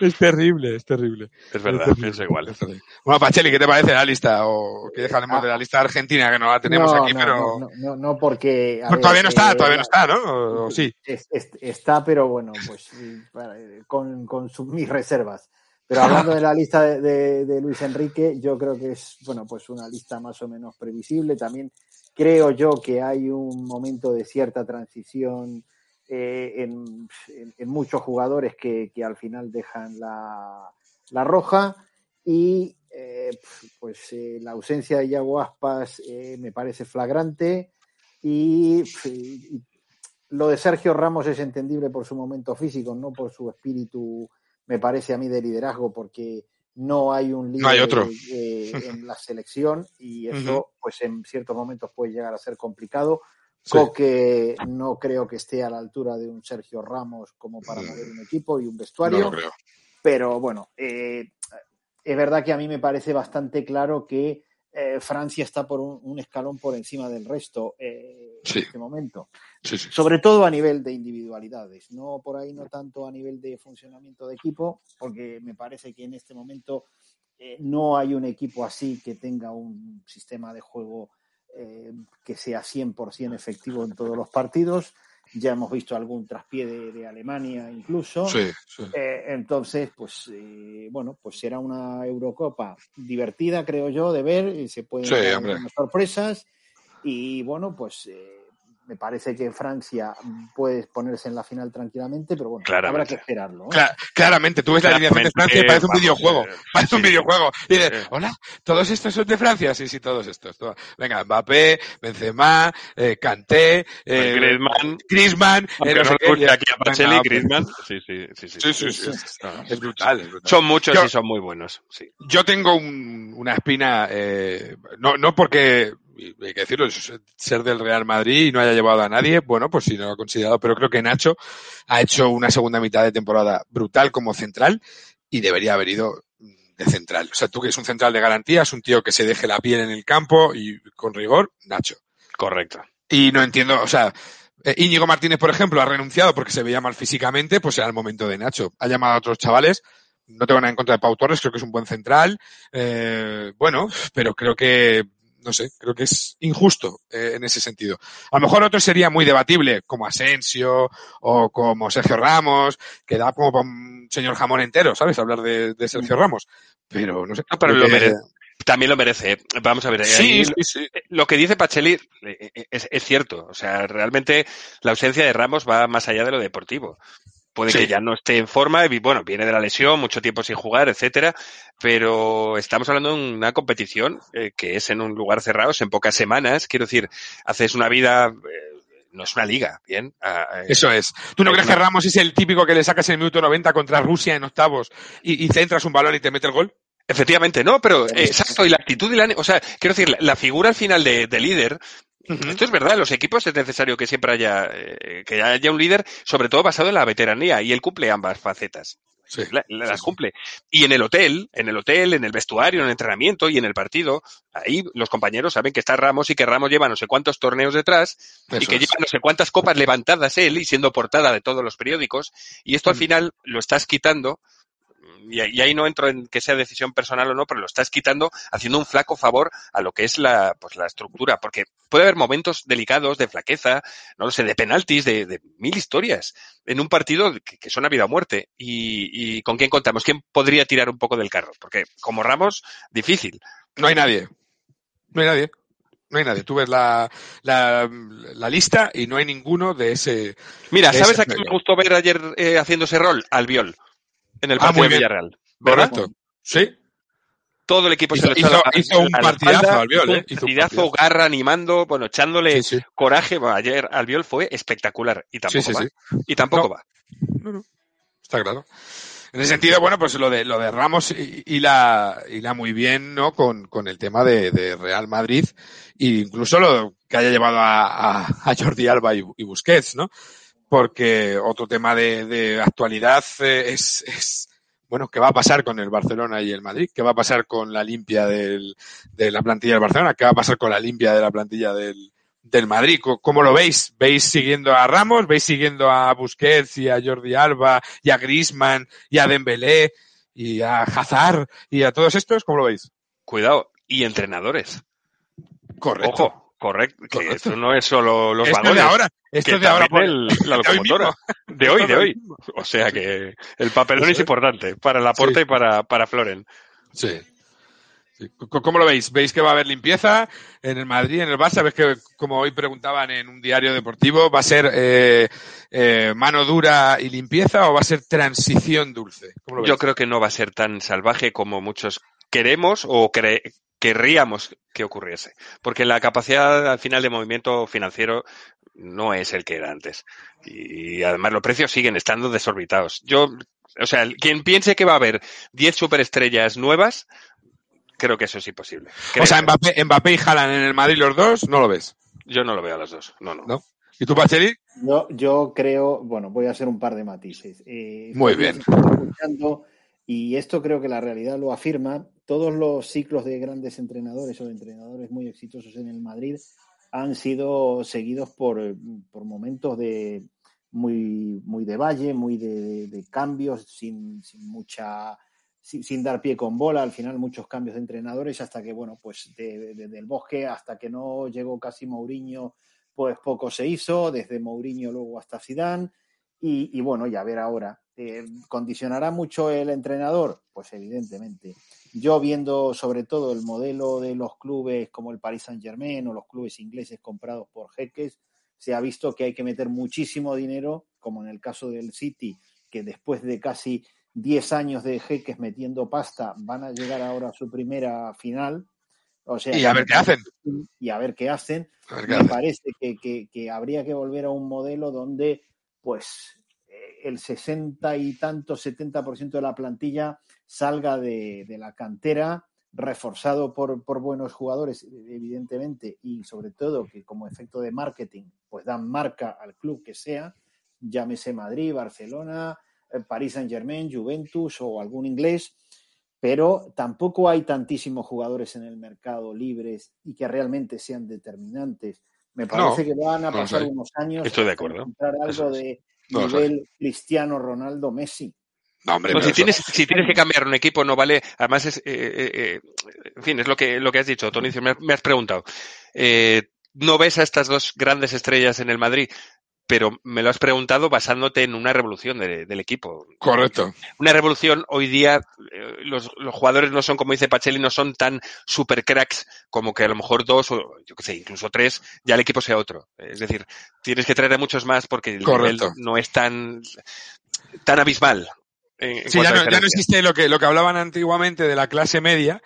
es terrible, es terrible. Es verdad, terrible, pienso igual. es. Bueno, Pacheli, ¿qué te parece la lista? O que dejaremos de la lista argentina que no la tenemos no, aquí, no, pero... no, no, porque. ver, todavía no está, eh, todavía no está, ¿no? O, o sí. Es- es- está, pero bueno, pues para- con, con sus- mis reservas. Pero hablando de [laughs] la lista de, de- de Luis Enrique, yo creo que es, bueno, pues una lista más o menos previsible. También creo yo que hay un momento de cierta transición eh, en, en- en muchos jugadores que, que al final dejan la, la roja y eh, pues eh, la ausencia de Yago Aspas eh, me parece flagrante y, y lo de Sergio Ramos es entendible por su momento físico, no por su espíritu, me parece a mí, de liderazgo, porque no hay un líder No hay otro. eh, [laughs] en la selección y eso, pues en ciertos momentos puede llegar a ser complicado. Sí. Coque no creo que esté a la altura de un Sergio Ramos como para mover un equipo y un No vestuario lo creo. pero bueno, eh, es verdad que a mí me parece bastante claro que eh, Francia está por un, un escalón por encima del resto eh, Sí. en este momento, Sí, sí. sobre todo a nivel de individualidades, no por ahí no tanto a nivel de funcionamiento de equipo, porque me parece que en este momento eh, no hay un equipo así que tenga un sistema de juego que sea 100% efectivo en todos los partidos. Ya hemos visto algún traspié de, de Alemania incluso. Sí, sí. Eh, entonces, pues eh, bueno, pues será una Eurocopa divertida, creo yo, de ver. y se pueden Sí, dar sorpresas. Y bueno, pues eh, me parece que Francia puede ponerse en la final tranquilamente, pero bueno, habrá que esperarlo. ¿eh? Cla- claramente, tú ves la alineación de Francia y parece un videojuego. eh, Parece un sí, videojuego. Y dices, hola, ¿todos estos son de Francia? Sí, sí, todos estos. Venga, Mbappé, Benzema, eh, Kanté, eh, Griezmann. Griezmann, eh, no sé qué. aquí a Pacheli, Venga, Griezmann. Sí, sí, sí, sí. Sí, sí. No, Es brutal, es brutal. Son muchos Yo- y son muy buenos. Sí. Yo tengo un- una espina, eh, no, no porque, hay que decirlo, ser del Real Madrid y no haya llevado a nadie, bueno, pues sí, no lo he considerado, pero creo que Nacho ha hecho una segunda mitad de temporada brutal como central y debería haber ido de central. O sea, tú que es un central de garantías, un tío que se deje la piel en el campo y con rigor, Nacho. Correcto. Y no entiendo, o sea, eh, Íñigo Martínez, por ejemplo, ha renunciado porque se veía mal físicamente, pues era el momento de Nacho. Ha llamado a otros chavales. No tengo nada en contra de Pau Torres, creo que es un buen central. Eh, bueno, pero creo que, no sé, creo que es injusto eh, en ese sentido. A lo mejor otro sería muy debatible, como Asensio o como Sergio Ramos, que da como para un señor jamón entero, ¿sabes? Hablar de, de Sergio Ramos. Pero no sé. No, pero lo merece. También lo merece. ¿eh? Vamos a ver. Sí, ahí sí, sí. Lo que dice Pacheli eh, eh, es, es cierto. O sea, realmente la ausencia de Ramos va más allá de lo deportivo. Puede Sí. que ya no esté en forma, y bueno, viene de la lesión, mucho tiempo sin jugar, etcétera, pero estamos hablando de una competición eh, que es en un lugar cerrado, es en pocas semanas, quiero decir, haces una vida, eh, no es una liga, bien. Ah, eh, Eso es. ¿Tú no Es crees que Ramos es el típico que le sacas en el minuto 90 contra Rusia en octavos y, y centras un balón y te mete el gol? Efectivamente, no, pero exacto, y la actitud y la, o sea, quiero decir, la, la figura al final de, de líder, esto es verdad, en los equipos es necesario que siempre haya, eh, que haya un líder, sobre todo basado en la veteranía, y él cumple ambas facetas. Sí. La- la- Sí, las sí. cumple. Y en el hotel, en el hotel, en el vestuario, en el entrenamiento y en el partido, ahí los compañeros saben que está Ramos y que Ramos lleva no sé cuántos torneos detrás y que es. lleva no sé cuántas copas levantadas él y siendo portada de todos los periódicos. Y esto al final lo estás quitando y, ahí no entro en que sea decisión personal o no, pero lo estás quitando haciendo un flaco favor a lo que es la, pues la estructura, porque puede haber momentos delicados de flaqueza, no lo sé, de penaltis, de, mil historias en un partido que, son a vida o muerte. Y, y con quién contamos? ¿Quién podría tirar un poco del carro? Porque como Ramos, difícil. No hay nadie. No hay nadie. No hay nadie. Tú ves la, la, lista y no hay ninguno de ese. Mira, ¿sabes a quién me gustó ver ayer eh, haciendo ese rol? Al Viol. En el ah, partido de Villarreal. Correcto. Sí. Todo el equipo se lo hizo, hizo un partidazo al Viol, ¿eh? Un partidazo, garra, animando, bueno, echándole coraje. Bueno, ayer al Viol fue espectacular. Y tampoco va. Y tampoco va. No, no. Está claro. En ese sentido, bueno, pues lo de lo de Ramos y, la y la muy bien, ¿no? Con, con el tema de, Real Madrid e incluso lo que haya llevado a, a, Jordi Alba y, Busquets, ¿no? Porque otro tema de, de actualidad eh, es, es, bueno, ¿qué va a pasar con el Barcelona y el Madrid? ¿Qué va a pasar con la limpia del, de la plantilla del Barcelona? ¿Qué va a pasar con la limpia de la plantilla del, del Madrid. ¿Cómo lo veis? ¿Veis siguiendo a Ramos? ¿Veis siguiendo a Busquets y a Jordi Alba y a Griezmann y a Dembélé y a Hazard y a todos estos? ¿Cómo lo veis? Cuidado. Y entrenadores. Correcto. Ojo, correcto. Que esto no es solo los esto de ahora. Esto es de ahora. la locomotora. De hoy, de hoy. O sea que el papelón es importante para la sí. y para, para Floren. Sí. ¿Cómo lo veis? ¿Veis que va a haber limpieza en el Madrid, en el Barça? ¿Ves que, como hoy preguntaban en un diario deportivo, va a ser eh, eh, mano dura y limpieza o va a ser transición dulce? Yo creo que no va a ser tan salvaje como muchos queremos o querríamos que ocurriese. Porque la capacidad al final de movimiento financiero no es el que era antes. Y además los precios siguen estando desorbitados. Yo, o sea, quien piense que va a haber 10 superestrellas nuevas, creo que eso es imposible. O sea, Mbappé, y Haaland en el Madrid los dos, ¿no lo ves? Yo no lo veo a los dos, no, no. ¿Y tú, Pacheli? Yo, yo creo, bueno, voy a hacer un par de matices. Eh, Muy bien. Y esto creo que la realidad lo afirma. Todos los ciclos de grandes entrenadores o de entrenadores muy exitosos en el Madrid han sido seguidos por, por momentos de muy, muy de valle, muy de, de cambios, sin, sin mucha sin, dar pie con bola, al final muchos cambios de entrenadores hasta que, bueno, pues desde del bosque hasta que no llegó casi Mourinho, pues poco se hizo, desde Mourinho luego hasta Zidane y, bueno, ya ver ahora. Eh, ¿Condicionará mucho el entrenador? Pues evidentemente. Yo viendo sobre todo el modelo de los clubes como el Paris Saint Germain o los clubes ingleses comprados por jeques, se ha visto que hay que meter muchísimo dinero, como en el caso del City, que después de casi 10 años de jeques metiendo pasta, van a llegar ahora a su primera final. O sea, y a ver qué hacen. Y a ver qué hacen. Me parece que, habría que volver a un modelo donde, pues, eh, el 60 y tanto, 70% de la plantilla salga de, la cantera, reforzado por, por, buenos jugadores, evidentemente, y sobre todo que como efecto de marketing, pues dan marca al club que sea, llámese Madrid, Barcelona, eh, Paris Saint Germain, Juventus o algún inglés, pero tampoco hay tantísimos jugadores en el mercado libres y que realmente sean determinantes. Me parece que van a pasar unos años Estoy de acuerdo. encontrar algo de nivel Cristiano Ronaldo Messi. No, hombre, si, tienes, si tienes que cambiar un equipo, no vale. Además, es, eh, eh, en fin, es lo que, lo que has dicho, Tony, me, me has preguntado. ¿No ves a estas dos grandes estrellas en el Madrid? pero me lo has preguntado basándote en una revolución del equipo. Correcto. Una revolución, hoy día eh, los, jugadores no son, como dice Pacheli, no son tan super cracks como que a lo mejor dos o yo qué sé, incluso tres, ya el equipo sea otro. Es decir, tienes que traer a muchos más porque el nivel no es tan, tan abismal. Sí, ya no, ya no, existe lo que, lo que hablaban antiguamente de la clase media,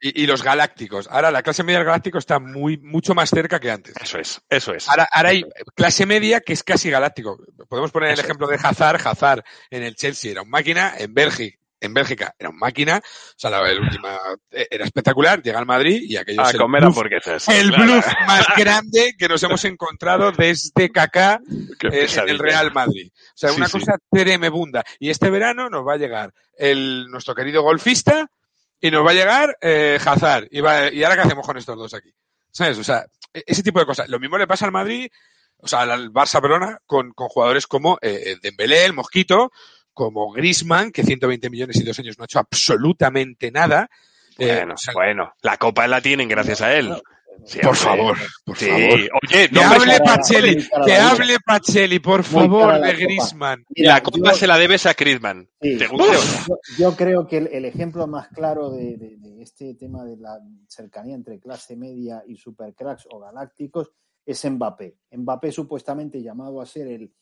y, los galácticos. Ahora la clase media del galáctico está muy, mucho más cerca que antes. Eso es, eso es. Ahora, hay clase media que es casi galáctico. Podemos poner el ejemplo de Hazard. Hazard en el Chelsea era un máquina, en Bélgica en Bélgica era un máquina, o sea, la, última era espectacular, llega al Madrid y aquello es el, bluff, el bluff más grande que nos hemos encontrado desde Kaká es el Real Madrid. O sea, una cosa tremebunda. Y este verano nos va a llegar el, nuestro querido golfista, y nos va a llegar eh, Hazard. Y, va, ¿Y ahora qué hacemos con estos dos aquí? ¿Sabes? O sea, e-, ese tipo de cosas. Lo mismo le pasa al Madrid, o sea, al Barça Verona, con, con jugadores como eh, Dembélé, el Mosquito, como Grisman, que 120 millones y dos años no ha hecho absolutamente nada. Eh, bueno, o sea, bueno, la copa la tienen gracias a él. Por favor, por sí. favor. Oye, que no hable Pacelli, que hable Pacelli, por favor, de Grisman. La copa yo, se la debes a Grisman. Sí, yo, yo, creo que el, el, ejemplo más claro de, de, de, este tema de la cercanía entre clase media y supercracks o galácticos es Mbappé. Mbappé supuestamente llamado a ser el,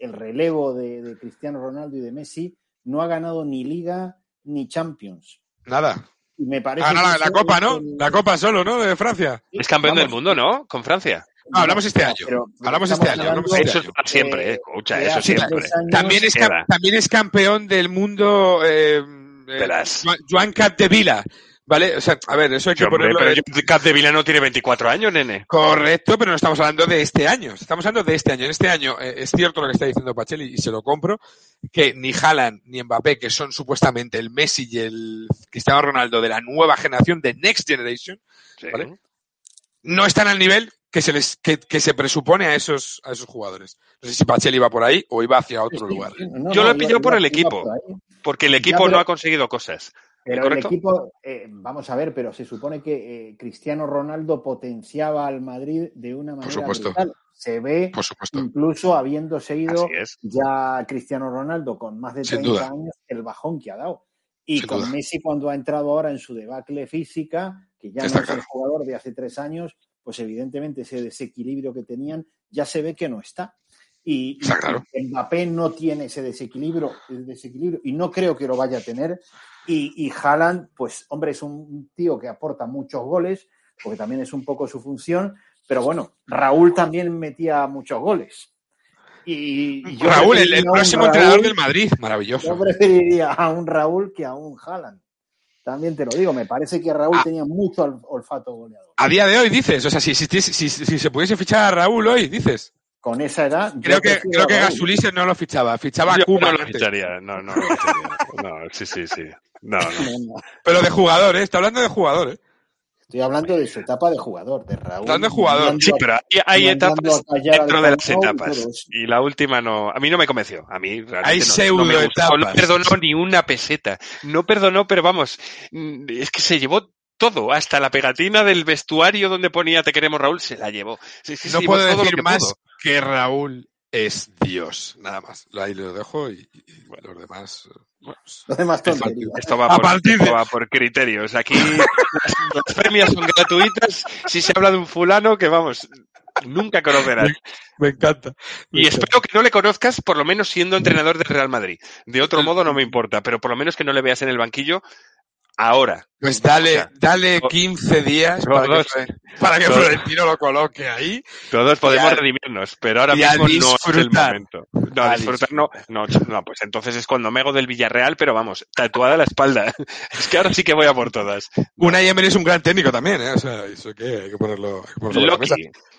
el relevo de, de Cristiano Ronaldo y de Messi, no ha ganado ni Liga ni Champions. Nada. Y me parece ah, no, la, la Copa, ¿no? El... La Copa solo, ¿no? De Francia. Es campeón Vamos. del mundo, ¿no? Con Francia. No, hablamos este año. Pero, hablamos este año. Hablamos este eso año. es siempre, eh, escucha, eso siempre. También es, también es campeón del mundo eh, de las... Joan Capdevila. ¿Vale? O sea, a ver, eso hay que Yo, hombre, ponerlo. Pero Capdevila no tiene 24 años, nene. Correcto, pero no estamos hablando de este año. Estamos hablando de este año. En este año eh, es cierto lo que está diciendo Pacheli y se lo compro, que ni Haaland ni Mbappé, que son supuestamente el Messi y el Cristiano Ronaldo de la nueva generación, de Next Generation, Sí. ¿vale? no están al nivel que se les que, que se presupone a esos a esos jugadores. No sé si Pacheli iba por ahí o iba hacia otro Sí, lugar. sí, no, Yo no, lo he pillado por el equipo. por. Porque el equipo pero- no ha conseguido cosas. Pero ¿Correcto? el equipo, eh, vamos a ver, pero se supone que eh, Cristiano Ronaldo potenciaba al Madrid de una manera supuesto. brutal. Se ve Por supuesto. incluso habiéndose ido Así es. ya Cristiano Ronaldo con más de Sin 30 duda. años, el bajón que ha dado. Y Sin con duda. Messi cuando ha entrado ahora en su debacle física, que ya Está no es el jugador de hace tres años, pues evidentemente ese desequilibrio que tenían ya se ve que no está. Y, y claro. Mbappé no tiene ese desequilibrio, ese desequilibrio y no creo que lo vaya a tener. Y, y Haaland, pues hombre, es un tío que aporta muchos goles, porque también es un poco su función, pero bueno, Raúl también metía muchos goles. Y, y yo Raúl, el, próximo Raúl- entrenador del Madrid. Yo Maravilloso. preferiría a un Raúl que a un Haaland. También te lo digo, me parece que Raúl Ah. tenía mucho ol- olfato goleador. A día de hoy dices, o sea, si, si, si, si se pudiese fichar a Raúl hoy, dices. Con esa edad, Creo que, creo que. Gasulises no lo fichaba, fichaba a Koeman no lo ficharía. No, no lo ficharía. No, sí, sí, sí. No, no. Pero de jugador, ¿eh? Está hablando de jugador, ¿eh? Estoy hablando de su etapa de jugador, de Raúl. Hablando de jugador. Sí, pero hay, etapas dentro de las etapas. Y la última no. A mí no me convenció. A mí realmente Hay no, no me gustó. No perdonó ni una peseta. No perdonó, pero vamos, es que se llevó todo, hasta la pegatina del vestuario donde ponía te queremos Raúl, se la llevó. Sí, sí, No puedo decir que más pudo. que Raúl es Dios, nada más. Ahí lo dejo y, y los demás. eh, bueno, pues, Los demás Es tonterías. Esto va, A por, esto va por criterios. Aquí las, las premias son gratuitas. Si se habla de un fulano que vamos, nunca conocerás. me encanta. Y espero que no le conozcas, por lo menos siendo entrenador del Real Madrid. De otro modo no me importa, pero por lo menos que no le veas en el banquillo ahora. Pues dale, O sea, dale to- 15 días para que, todos- Flore- para que todos- Florentino lo coloque ahí. Todos podemos a- redimirnos, pero ahora mismo no es el disfrutar. momento. No, A disfrutar no, no, no, pues entonces es cuando me hago del Villarreal, pero vamos, tatuada la espalda. [laughs] Es que ahora sí que voy a por todas. Una Emery es un gran técnico también, ¿eh? O sea, eso que hay que ponerlo, hay que ponerlo. Loki,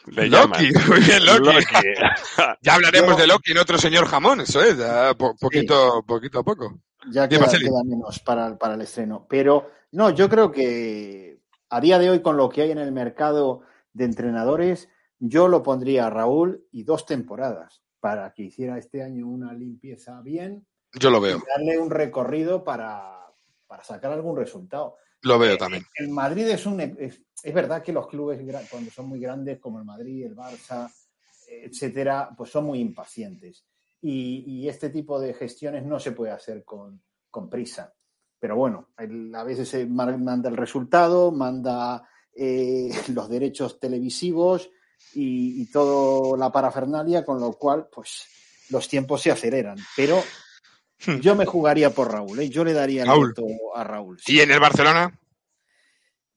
le. Loki, [laughs] muy bien, Loki. Loki. [laughs] Ya hablaremos Yo- de Loki en otro señor jamón, eso es, ya po- poquito, poquito a poco. Ya queda, queda menos para, para el estreno. Pero no, yo creo que a día de hoy, con lo que hay en el mercado de entrenadores, yo lo pondría a Raúl y dos temporadas para que hiciera este año una limpieza bien Yo lo y veo, darle un recorrido para, para sacar algún resultado. lo veo Eh, también. El Madrid es un. Es, es verdad que los clubes, cuando son muy grandes, como el Madrid, el Barça, etcétera, pues son muy impacientes. Y, y este tipo de gestiones no se puede hacer con, con prisa. Pero bueno, a veces se manda el resultado, manda eh, [laughs] los derechos televisivos y, y toda la parafernalia, con lo cual, pues los tiempos se aceleran. Pero Hmm. yo me jugaría por Raúl, ¿eh? yo le daría el Raúl. voto a Raúl. sí. ¿Y en el Barcelona?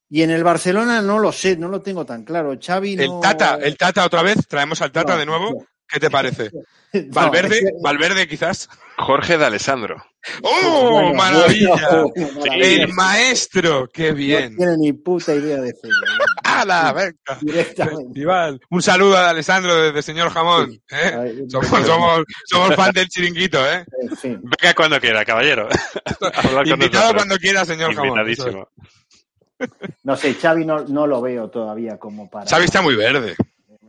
Y en el Barcelona no lo sé, no lo tengo tan claro. Xavi El. Tata, el Tata otra vez, traemos al Tata No, de nuevo. No. ¿Qué te parece? [laughs] No, Valverde, es que- Valverde quizás. Jorge de Alessandro. ¡Oh, Bueno, maravilla! bueno, maravilla. El maestro, qué No bien. tiene ni puta idea de fútbol. ¡Hala, venga! Directamente. Festival. Un saludo a Alessandro desde Señor Jamón. ¿eh? Ay, Somos, somos, somos fan del chiringuito, ¿eh? En fin. Venga cuando quiera, caballero. [laughs] Invitado cuando quiera, señor Jamón. Invitadísimo. No sé, Xavi no, no lo veo todavía como para... Xavi está muy verde.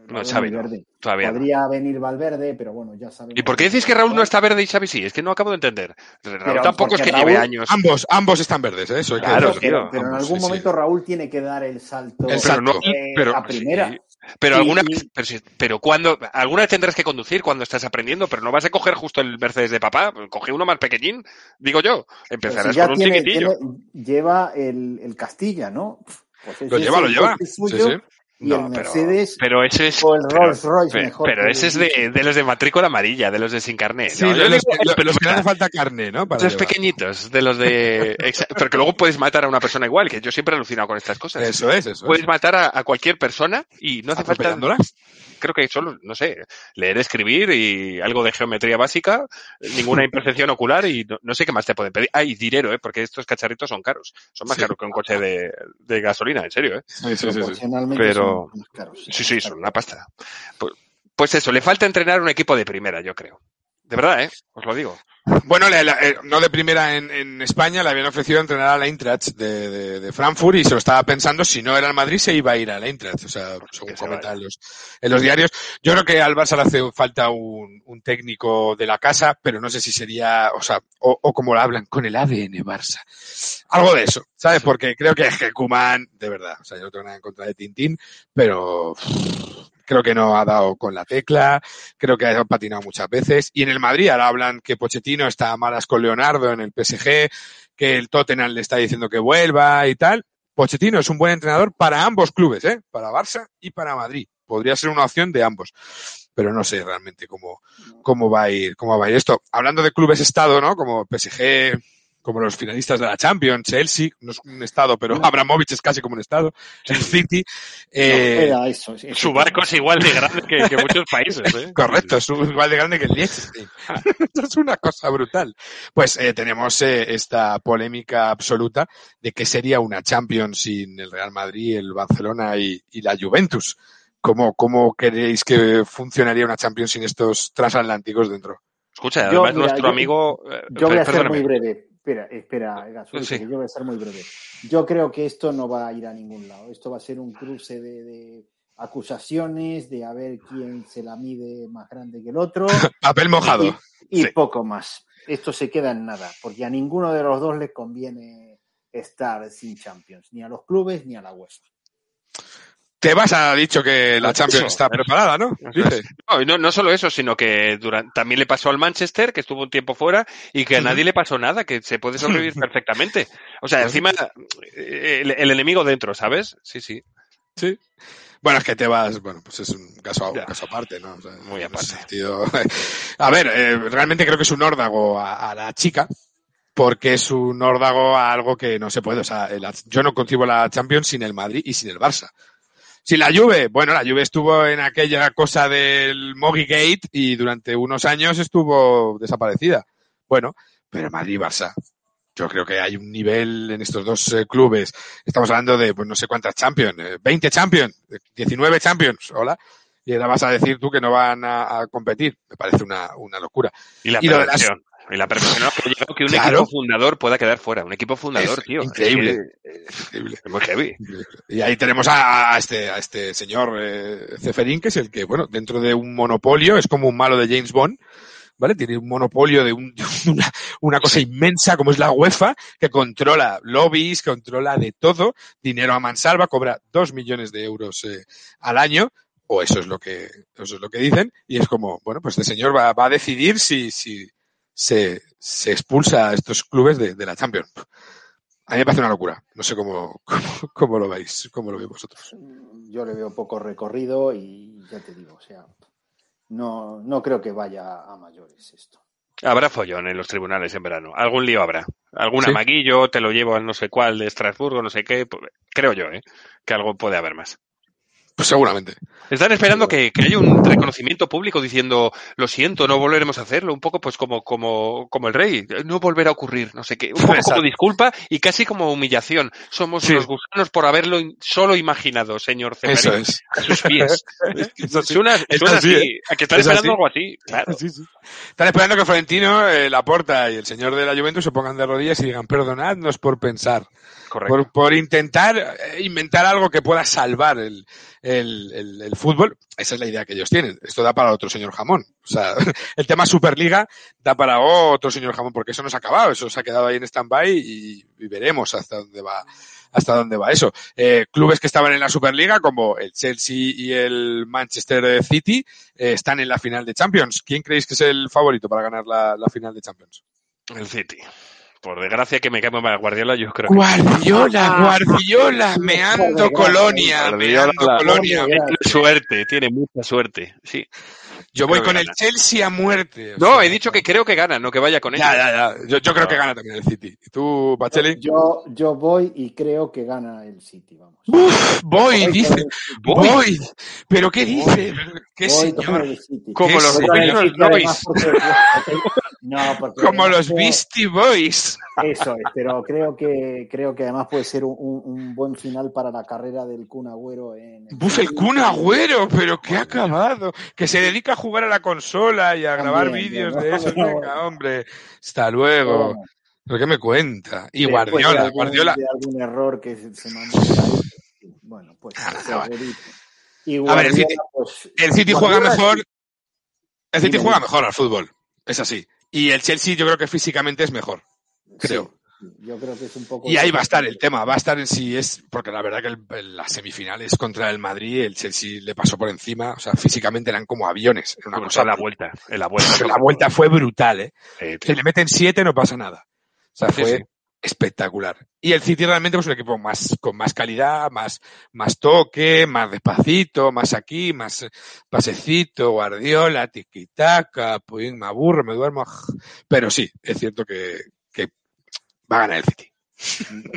No, Xavi no. Valverde. Todavía no. Podría venir Valverde, pero bueno, ya sabemos. ¿Y por qué decís que Raúl no está verde y Xavi sí? Es que no acabo de entender. Raúl Pero tampoco es que lleve años. Ambos, ambos están verdes, ¿eh? eso hay que Claro, decirlo. pero, en algún sí, sí. momento Raúl tiene que dar el salto El Pero, no, Exacto. eh, pero, a primera. sí. Pero alguna pero, cuando, alguna vez tendrás que conducir cuando estás aprendiendo, pero no vas a coger justo el Mercedes de papá, coge uno más pequeñín, digo yo. Empezarás si ya con un tiene- chiquitillo. tiene- lleva el, el Castilla, ¿no? Pues Lo lleva, lo el lleva. Sí, sí. Y No, el pero- Mercedes Pero ese es. o el pero- Rolls Royce pero, mejor. pero que ese es de, de los de matrícula amarilla, de los de sin carnet. Sí, No, los, [laughs] que le hace falta carne, ¿no? Para Los llevar. pequeñitos, de los de. Pero que luego puedes matar a una persona igual, que yo siempre he alucinado con estas cosas. Eso es, eso Puedes es. matar a, a cualquier persona y no hace falta. Creo que solo, no sé, leer, escribir y algo de geometría básica, ninguna [laughs] imperfección ocular y no, no sé qué más te pueden pedir. Ah, y dinero, ¿eh? Porque estos cacharritos son caros. Son más Sí. caros que un coche de, de gasolina, en serio, ¿eh? Sí, sí, sí, sí. proporcionalmente Pero- son más caros. Sí, sí, son una pasta. Pues, pues eso, le falta entrenar un equipo de primera, yo creo. De verdad, ¿eh? Os lo digo. Bueno, la- la- eh, no de primera en, en España, le habían ofrecido entrenar a la Eintracht de, de- de Frankfurt y se lo estaba pensando, si no era el Madrid, se iba a ir a la Eintracht, o sea, según que se comentan vaya. los, en los diarios. Yo creo que al Barça le hace falta un, un técnico de la casa, pero no sé si sería, o sea, o, o como lo hablan, con el ADN Barça. Algo de eso, ¿sabes? Porque creo que, que Koeman, de verdad, o sea, yo no tengo nada en contra de Tintín, pero creo que no ha dado con la tecla, creo que ha patinado muchas veces. Y en el Madrid ahora hablan que Pochettino está a malas con Leonardo en el PSG, que el Tottenham le está diciendo que vuelva y tal. Pochettino es un buen entrenador para ambos clubes, ¿eh? Para Barça y para Madrid. Podría ser una opción de ambos. Pero no sé realmente cómo, cómo va a ir, cómo va a ir esto. Hablando de clubes estado, ¿no? Como PSG, como los finalistas de la Champions, Chelsea, no es un estado, pero Abramovich es casi como un estado, el City. eh, No, era eso, sí, Su barco es igual de grande que, que [laughs] muchos países, ¿eh? Correcto, es igual de grande que el Liechtenstein. [laughs] Esto es una cosa brutal. Pues eh, tenemos eh, esta polémica absoluta de que sería una Champions sin el Real Madrid, el Barcelona y, y la Juventus. ¿Cómo, ¿Cómo creéis que funcionaría una Champions sin estos transatlánticos dentro? Escucha, Yo, además mira, nuestro yo- amigo... eh, Yo voy a ser muy breve. Espera, espera, Gasol, Sí. que yo voy a ser muy breve. Yo creo que esto no va a ir a ningún lado. Esto va a ser un cruce de, de acusaciones, de a ver quién se la mide más grande que el otro [laughs] Papel mojado. y Sí. poco más. Esto se queda en nada, porque a ninguno de los dos les conviene estar sin Champions, ni a los clubes ni a la UEFA. Tebas ha dicho que la Pues Champions está preparada, ¿no? Dice. No, y no, no solo eso, sino que durante, también le pasó al Manchester, que estuvo un tiempo fuera, y que a nadie le pasó nada, que se puede sobrevivir perfectamente. O sea, encima, eh, el, el enemigo dentro, ¿sabes? Sí, sí. Sí. Bueno, es que Tebas, bueno, pues es un caso, un caso aparte, ¿no? O sea, Muy aparte. sentido- [laughs] A ver, eh, realmente creo que es un órdago a, a la chica, porque es un órdago a algo que no se puede. O sea, el- yo no concibo la Champions sin el Madrid y sin el Barça. Sin la Juve, bueno, la Juve estuvo en aquella cosa del Mogi Gate y durante unos años estuvo desaparecida. Bueno, pero Madrid y Barça. Yo creo que hay un nivel en estos dos eh, clubes. Estamos hablando de, pues no sé cuántas Champions, eh, 20 Champions, eh, 19 Champions, hola. Y ahora vas a decir tú que no van a, a competir. Me parece una, una locura. Y la Y lo de las- perfección. Y la perfección no, que un Claro. equipo fundador pueda quedar fuera. Un equipo fundador, Es tío. increíble. Es, Increíble. es muy heavy. Y ahí tenemos a, a este, a este señor eh, Ceferín, que es el que, bueno, dentro de un monopolio, es como un malo de James Bond, ¿vale? Tiene un monopolio de, un- [laughs] de una, una cosa inmensa como es la UEFA, que controla lobbies, controla de todo, dinero a mansalva, cobra dos millones de euros eh, al año, o eso es lo que, eso es lo que dicen, y es como, bueno, pues este señor va, va a decidir si, si se, se expulsa a estos clubes de, de la Champions. A mí me parece una locura. No sé cómo, [laughs] cómo, cómo lo veis, cómo lo veis vosotros. Yo le veo poco recorrido y ya te digo, o sea, no, no creo que vaya a mayores esto. Habrá follón en los tribunales en verano. Algún lío habrá. Algún Sí. amaguillo, te lo llevo al no sé cuál de Estrasburgo, no sé qué. Creo yo, ¿eh? Que algo puede haber más. Pues seguramente. Están esperando que, que haya un reconocimiento público diciendo, lo siento, no volveremos a hacerlo. Un poco pues como, como, como el rey. No volverá a ocurrir, no sé qué. Un poco Exacto. como disculpa y casi como humillación. Somos Sí. unos gusanos por haberlo solo imaginado, señor Ceferín. Eso es. A sus pies. [laughs] Eso sí. Suena, Es suena así, así. ¿eh? A que están Es esperando así. algo así. Claro. Sí, sí. Están esperando que Florentino, eh, Laporta y el señor de la Juventus se pongan de rodillas y digan, perdonadnos por pensar, Correcto. por, por intentar eh, inventar algo que pueda salvar el, el, el, el, fútbol, esa es la idea que ellos tienen. Esto da para otro señor jamón. O sea, [laughs] el tema Superliga da para otro señor jamón, porque eso no se ha acabado, eso se ha quedado ahí en stand-by y, y, veremos hasta dónde va, hasta dónde va eso. Eh, clubes que estaban en la Superliga, como el Chelsea y el Manchester City, eh, están en la final de Champions. ¿Quién creéis que es el favorito para ganar la, la final de Champions? El City por desgracia que me cae mal Guardiola, yo creo. Guardiola, Guardiola, meando [laughs] Colonia, Guardiola, meando Colonia. Tiene suerte, tiene mucha suerte, sí. Yo voy con el Chelsea a muerte. No, sea, he dicho que creo que gana, no que vaya con él. Ya, ya, ya. Yo, yo creo que gana también el City. ¿Y tú, Bacheli? Yo, yo voy y creo que gana el City, vamos. Uf, voy, dice. Voy. voy. ¿Pero qué dice? ¿Qué voy señor? Como los. No, [laughs] porque Como los Beastie Boys. Eso es, pero creo que creo que además puede ser un, un buen final para la carrera del Kun Agüero en el Buf, el Kun Agüero, pero qué acabado. Que se dedica a jugar a la consola y a También, grabar vídeos ¿no? de eso. [laughs] Hombre. Hasta luego. Bueno, ¿Pero qué me cuenta? Y después de Guardiola, algún- Guardiola. de algún error que se, se mandó por ahí. Bueno, pues Ah. Y A ver, el Guardiola, City- pues, El City juega Guardiola mejor. El City juega mejor al fútbol. Es así. Y el Chelsea yo creo que físicamente es mejor. Creo. Sí, yo creo que es un poco. Y ahí va a estar el tema, va a estar en si es, porque la verdad que el, las semifinales contra el Madrid, el Chelsea le pasó por encima, o sea, físicamente eran como aviones, era una Bueno, cosa. en la vuelta, en la vuelta. [laughs] La vuelta fue brutal, ¿eh? Si le meten siete no pasa nada. O sea, Sí, fue sí. Espectacular. Y el City realmente es un equipo más, con más calidad, más, más toque, más despacito, más aquí, más eh, pasecito, Guardiola, tiki-taka, pues me aburro, me duermo. Pero sí, es cierto que, que va a ganar el City.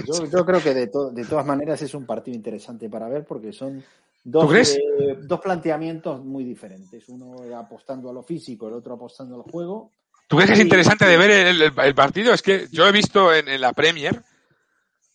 Yo, yo creo que de, to- de todas maneras es un partido interesante para ver porque son dos, eh, dos planteamientos muy diferentes. Uno apostando a lo físico, el otro apostando al juego. ¿Tú crees que es interesante de ver el, el- el partido? Es que yo he visto en, en la Premier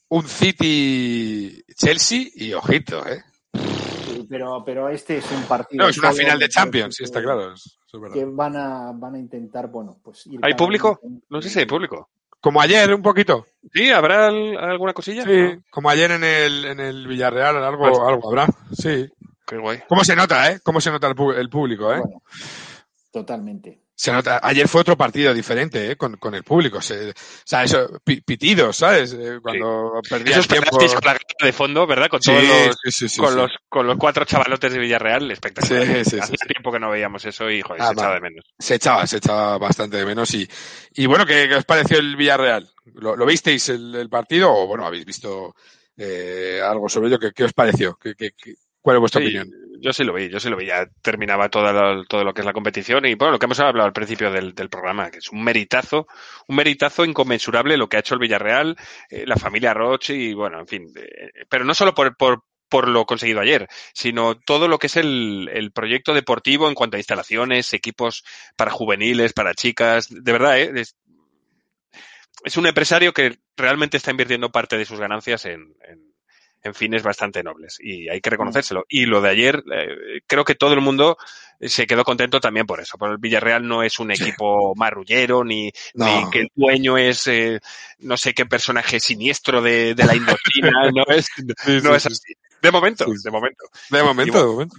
un City-Chelsea y ojito, ¿eh? Sí, Pero, pero este es un partido. No, es una solo, final de Champions, sí, está claro. es verdad. Que van a, van a intentar, bueno, pues ir. ¿Hay público? No sé si hay público. Como ayer, un poquito. ¿Sí? ¿Habrá al- alguna cosilla? Sí, como ayer en el, en el Villarreal, algo, Pues- algo habrá. Sí. Qué guay. ¿Cómo se nota, eh? ¿Cómo se nota el, público, eh? Bueno, totalmente. Se nota. Ayer fue otro partido diferente, eh, con, con el público. Se, o sea, eso, pi- pitidos, ¿sabes? Eh, cuando perdía Esos el tiempo. con la de fondo, ¿verdad? Con Sí, todos los, sí, sí, sí, con sí. los, con los cuatro chavalotes de Villarreal, espectacular. Sí, sí, sí, Hace sí. tiempo que no veíamos eso y, joder, Ah, se echaba de menos. Se echaba, se echaba bastante de menos. Y, y bueno, ¿qué, qué os pareció el Villarreal? ¿Lo, lo visteis el, el partido o, bueno, habéis visto eh, algo sobre ello? ¿Qué, qué os pareció? ¿Qué, cuál es vuestra Sí, opinión? Yo sí lo vi, yo sí lo vi. Ya terminaba todo lo, todo lo que es la competición y, bueno, lo que hemos hablado al principio del, del programa, que es un meritazo, un meritazo inconmensurable lo que ha hecho el Villarreal, eh, la familia Roche y, bueno, en fin. eh, pero no solo por, por, por lo conseguido ayer, sino todo lo que es el, el proyecto deportivo en cuanto a instalaciones, equipos para juveniles, para chicas. De verdad, ¿eh? es, es un empresario que realmente está invirtiendo parte de sus ganancias en, en, en fines bastante nobles y hay que reconocérselo. Y lo de ayer, eh, creo que todo el mundo se quedó contento también por eso. Porque el Villarreal no es un equipo marrullero ni, No. ni que el dueño es eh, no sé qué personaje siniestro de, de la Indochina. [laughs] no es, Sí, no sí, es sí. así. De momento, Sí. de momento. De momento, bueno, de momento.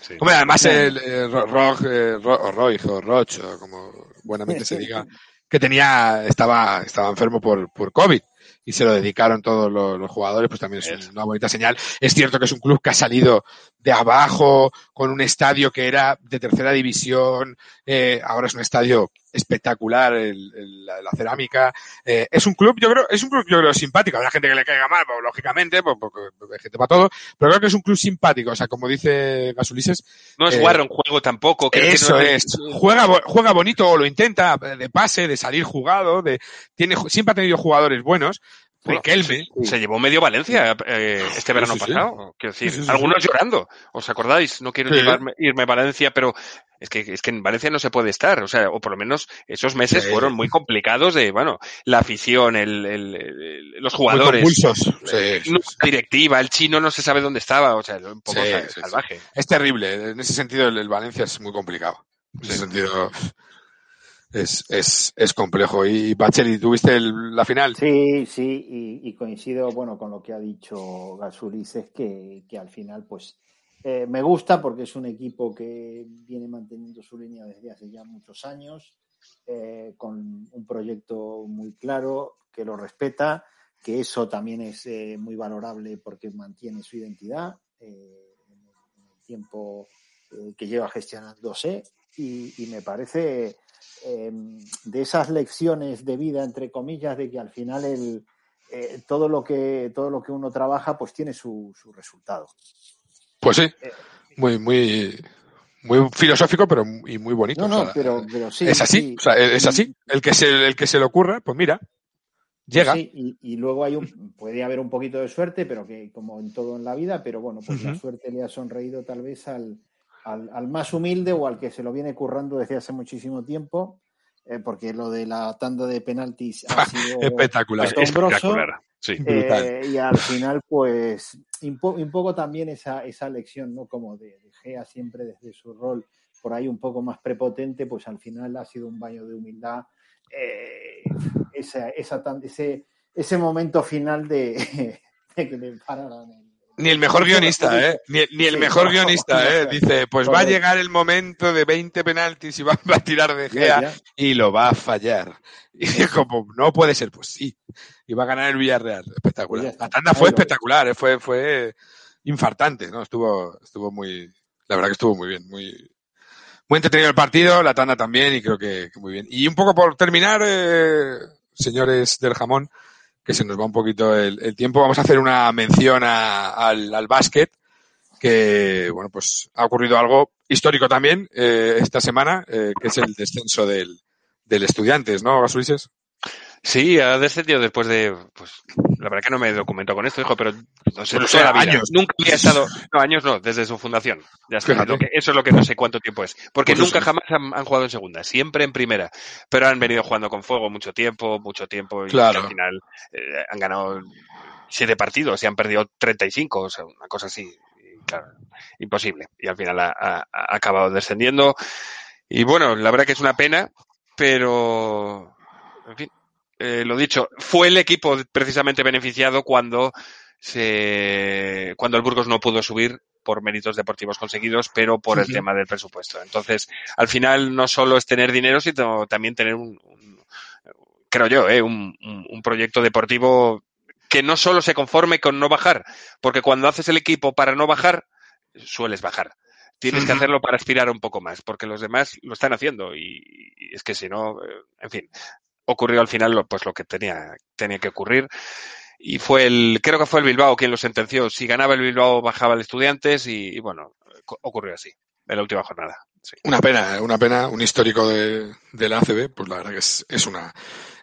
Sí. Hombre, además el eh, eh, Ro- o Roig o Roch, o como buenamente se diga, que tenía, estaba, estaba enfermo por, por COVID y se lo dedicaron todos los, los jugadores, pues también es una bonita señal. Es cierto que es un club que ha salido de abajo, con un estadio que era de tercera división, eh, ahora es un estadio espectacular, el- el- la, la cerámica. Eh, es un club, yo creo, es un club, yo creo, simpático. Habrá gente que le caiga mal, pues, lógicamente, pues, porque hay gente para todo, pero creo que es un club simpático. O sea, como dice Gasulises, No es eh, Warren juego tampoco. creo que eso no es. Juega, bo- juega bonito o lo intenta de pase, de salir jugado, de, tiene, siempre ha tenido jugadores buenos. Bueno, Riquelme. Se llevó medio Valencia eh, este verano sí, sí. pasado. Quiero decir, algunos llorando. ¿Os acordáis? No quiero llevarme- irme a Valencia, pero es que, es que en Valencia no se puede estar. O sea, o por lo menos esos meses fueron muy complicados de, bueno, la afición, el, el- el- los jugadores, la directiva, el chino no se sabe dónde estaba. O sea, un poco salvaje. Es terrible. En ese sentido, el, el Valencia es muy complicado. En ese sentido, es, es, es complejo. Y Bacheli, ¿tuviste el- la final? Sí, sí, y, coincido, bueno, con lo que ha dicho Gasulis, es que, que al final, pues, Eh, me gusta porque es un equipo que viene manteniendo su línea desde hace ya muchos años, eh, con un proyecto muy claro, que lo respeta, que eso también es eh, muy valorable porque mantiene su identidad en, el, tiempo que lleva gestionándose y, y me parece em, de esas lecciones de vida, entre comillas, de que al final el, todo, lo que, todo lo que uno trabaja pues tiene su, su resultado. Pues sí, muy, muy, muy filosófico, pero y muy bonito. No, no, o sea, pero, pero sí. es así, sí. o sea, es así. El que se, el que se le ocurra, pues mira, llega. Sí, y, y, luego hay un, puede haber un poquito de suerte, pero que como en todo en la vida, pero bueno, pues uh -huh. la suerte le ha sonreído tal vez al, al, al, más humilde o al que se lo viene currando desde hace muchísimo tiempo, eh, porque lo de la tanda de penaltis ha [laughs] sido espectacular, espectacular. Sí. Eh, y al final, pues, un, po un, poco también esa, esa lección, ¿no? Como de, de Gea siempre desde su rol por ahí un poco más prepotente, pues al final ha sido un baño de humildad. Eh, esa, esa, ese, ese momento final de, [laughs] de que le pararan el, ni el mejor guionista, ¿eh? Ni, ni el sí, mejor [laughs] guionista, ¿eh? Dice, pues va a llegar el momento de 20 penaltis y va, va a tirar de Gea ya, ya. y lo va a fallar. [laughs] Y como, no puede ser, pues sí. Y va a ganar el Villarreal. Espectacular. La tanda fue espectacular, ¿eh? fue, fue infartante, ¿no? Estuvo, estuvo muy, la verdad que estuvo muy bien, muy, muy entretenido el partido, la tanda también, y creo que, que muy bien. Y un poco por terminar, eh, señores del jamón, que se nos va un poquito el, tiempo, vamos a hacer una mención al, al básquet, que, bueno, pues ha ocurrido algo histórico también eh, esta semana, eh, que es el descenso del, del Estudiantes, ¿no, Gasulises? Sí, ha descendido después de, pues, la verdad que no me documento con esto, hijo, pero no sé, años. Nunca había [laughs] estado, no, años no, desde su fundación. Ya está, lo que, eso es lo que no sé cuánto tiempo es. Porque pues nunca jamás han, han, jugado en segunda, siempre en primera. Pero han venido jugando con fuego mucho tiempo, mucho tiempo, y claro. al final eh, han ganado siete partidos y han perdido 35, o sea, una cosa así. Y, claro, imposible. Y al final ha, ha, ha acabado descendiendo. Y bueno, la verdad que es una pena, pero, en fin, eh, lo dicho, fue el equipo precisamente beneficiado cuando se, cuando el Burgos no pudo subir por méritos deportivos conseguidos, pero por el sí. tema del presupuesto. Entonces, al final no solo es tener dinero, sino también tener un, un creo yo, eh, un, un, proyecto deportivo que no solo se conforme con no bajar, porque cuando haces el equipo para no bajar, sueles bajar. Tienes que hacerlo para aspirar un poco más, porque los demás lo están haciendo y, y es que si no, eh, en fin, ocurrió al final pues lo que tenía, tenía que ocurrir. Y fue el, creo que fue el Bilbao quien lo sentenció. Si ganaba el Bilbao, bajaba el Estudiantes y, bueno, ocurrió así, en la última jornada. Una pena, una pena, un histórico de, de la ACB, pues la verdad que es, es una,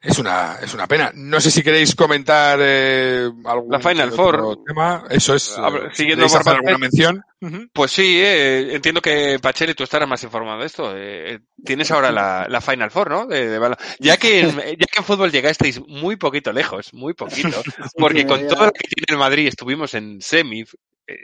es una, es una pena. No sé si queréis comentar eh, algún la Final Four tema. Eso es. Eh, siguiendo por hacer alguna mención. Pues sí, eh, entiendo que Pacheli tú estarás más informado de esto. Eh, tienes ahora la, la, Final Four, ¿no? De, de ya que en, [laughs] ya que en fútbol llegasteis muy poquito lejos, muy poquito, [laughs] porque con todo lo que tiene el Madrid estuvimos en semi,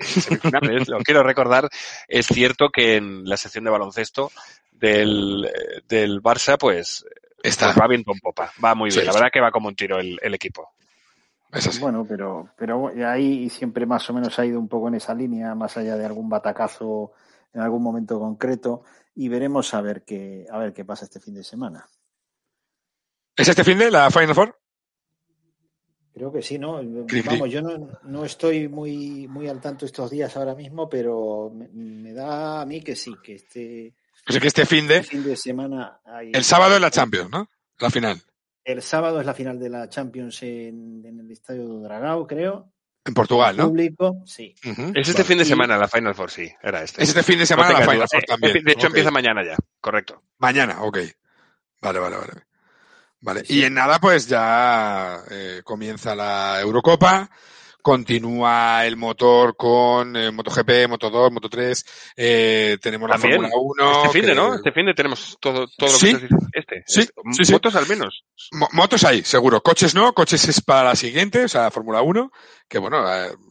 semifinales, lo quiero recordar, es cierto que en la sección de baloncesto del, del Barça, pues, Está. pues va viento en popa, va muy bien, sí, la verdad que va como un tiro el, el equipo. Bueno, pero, pero ahí siempre más o menos ha ido un poco en esa línea, más allá de algún batacazo en algún momento concreto, y veremos a ver qué, a ver qué pasa este fin de semana. ¿Es este fin de la Final Four? Creo que sí, ¿no? Vamos, yo no, no, estoy muy, muy al tanto estos días ahora mismo, pero me, me da a mí que sí, que este. Pues que este fin de. Este fin de semana. Hay, el sábado es la Champions, ¿no? La final. El sábado es la final de la Champions en, en el estadio de Dragao, creo. En Portugal, ¿no? Público, sí. Uh -huh. Es este vale. fin de semana la Final Four, sí, era este. Es este fin de semana no la Final Four también. De hecho, okay. empieza mañana ya, correcto. Mañana, ok. Vale, vale, vale. Vale, sí. y en nada, pues ya eh, comienza la Eurocopa, continúa el motor con eh, MotoGP, Moto2, Moto3, eh, tenemos También, la Fórmula 1. Este fin de, que... ¿no? Este fin de tenemos todo, todo lo que este. Sí, este. sí, sí. Motos al menos. Mo motos hay, seguro. Coches no, coches es para la siguiente, o sea, Fórmula 1, que bueno,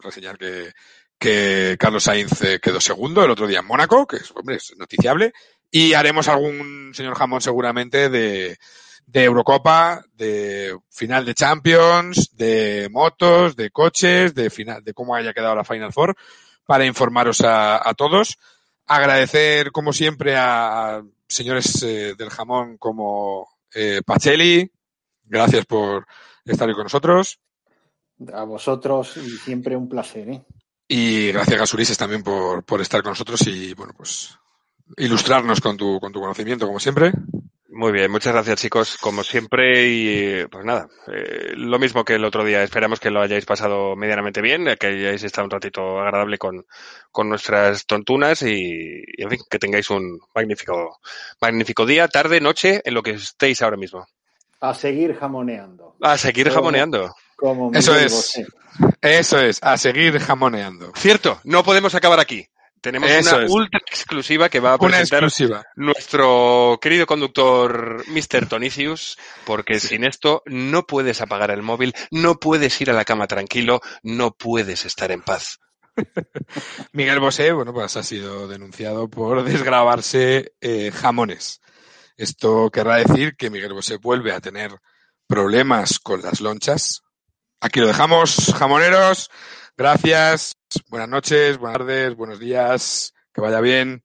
reseñar que, que Carlos Sainz eh, quedó segundo el otro día en Mónaco, que es, hombre, es noticiable, y haremos algún señor jamón seguramente de de Eurocopa, de final de Champions, de motos, de coches, de final, de cómo haya quedado la Final Four, para informaros a, a todos. Agradecer, como siempre, a señores eh, del jamón como eh, Pacheli. Gracias por estar hoy con nosotros. A vosotros y siempre un placer. ¿eh? Y gracias, Gasulises, también por, por estar con nosotros y, bueno, pues ilustrarnos con tu, con tu conocimiento, como siempre. Muy bien, muchas gracias chicos, como siempre y pues nada, eh, lo mismo que el otro día, esperamos que lo hayáis pasado medianamente bien, que hayáis estado un ratito agradable con, con nuestras tontunas y, y, en fin, que tengáis un magnífico, magnífico día, tarde, noche, en lo que estéis ahora mismo. A seguir jamoneando. A seguir jamoneando. Como Eso es, eso es, a seguir jamoneando. Cierto, no podemos acabar aquí. Tenemos Eso una es. ultra exclusiva que va a presentar nuestro querido conductor Mr. Tonicius, porque sin esto no puedes apagar el móvil, no puedes ir a la cama tranquilo, no puedes estar en paz. [laughs] Miguel Bosé, bueno, pues ha sido denunciado por desgravarse eh, jamones. Esto querrá decir que Miguel Bosé vuelve a tener problemas con las lonchas. Aquí lo dejamos, jamoneros. Gracias. Buenas noches, buenas tardes, buenos días. Que vaya bien.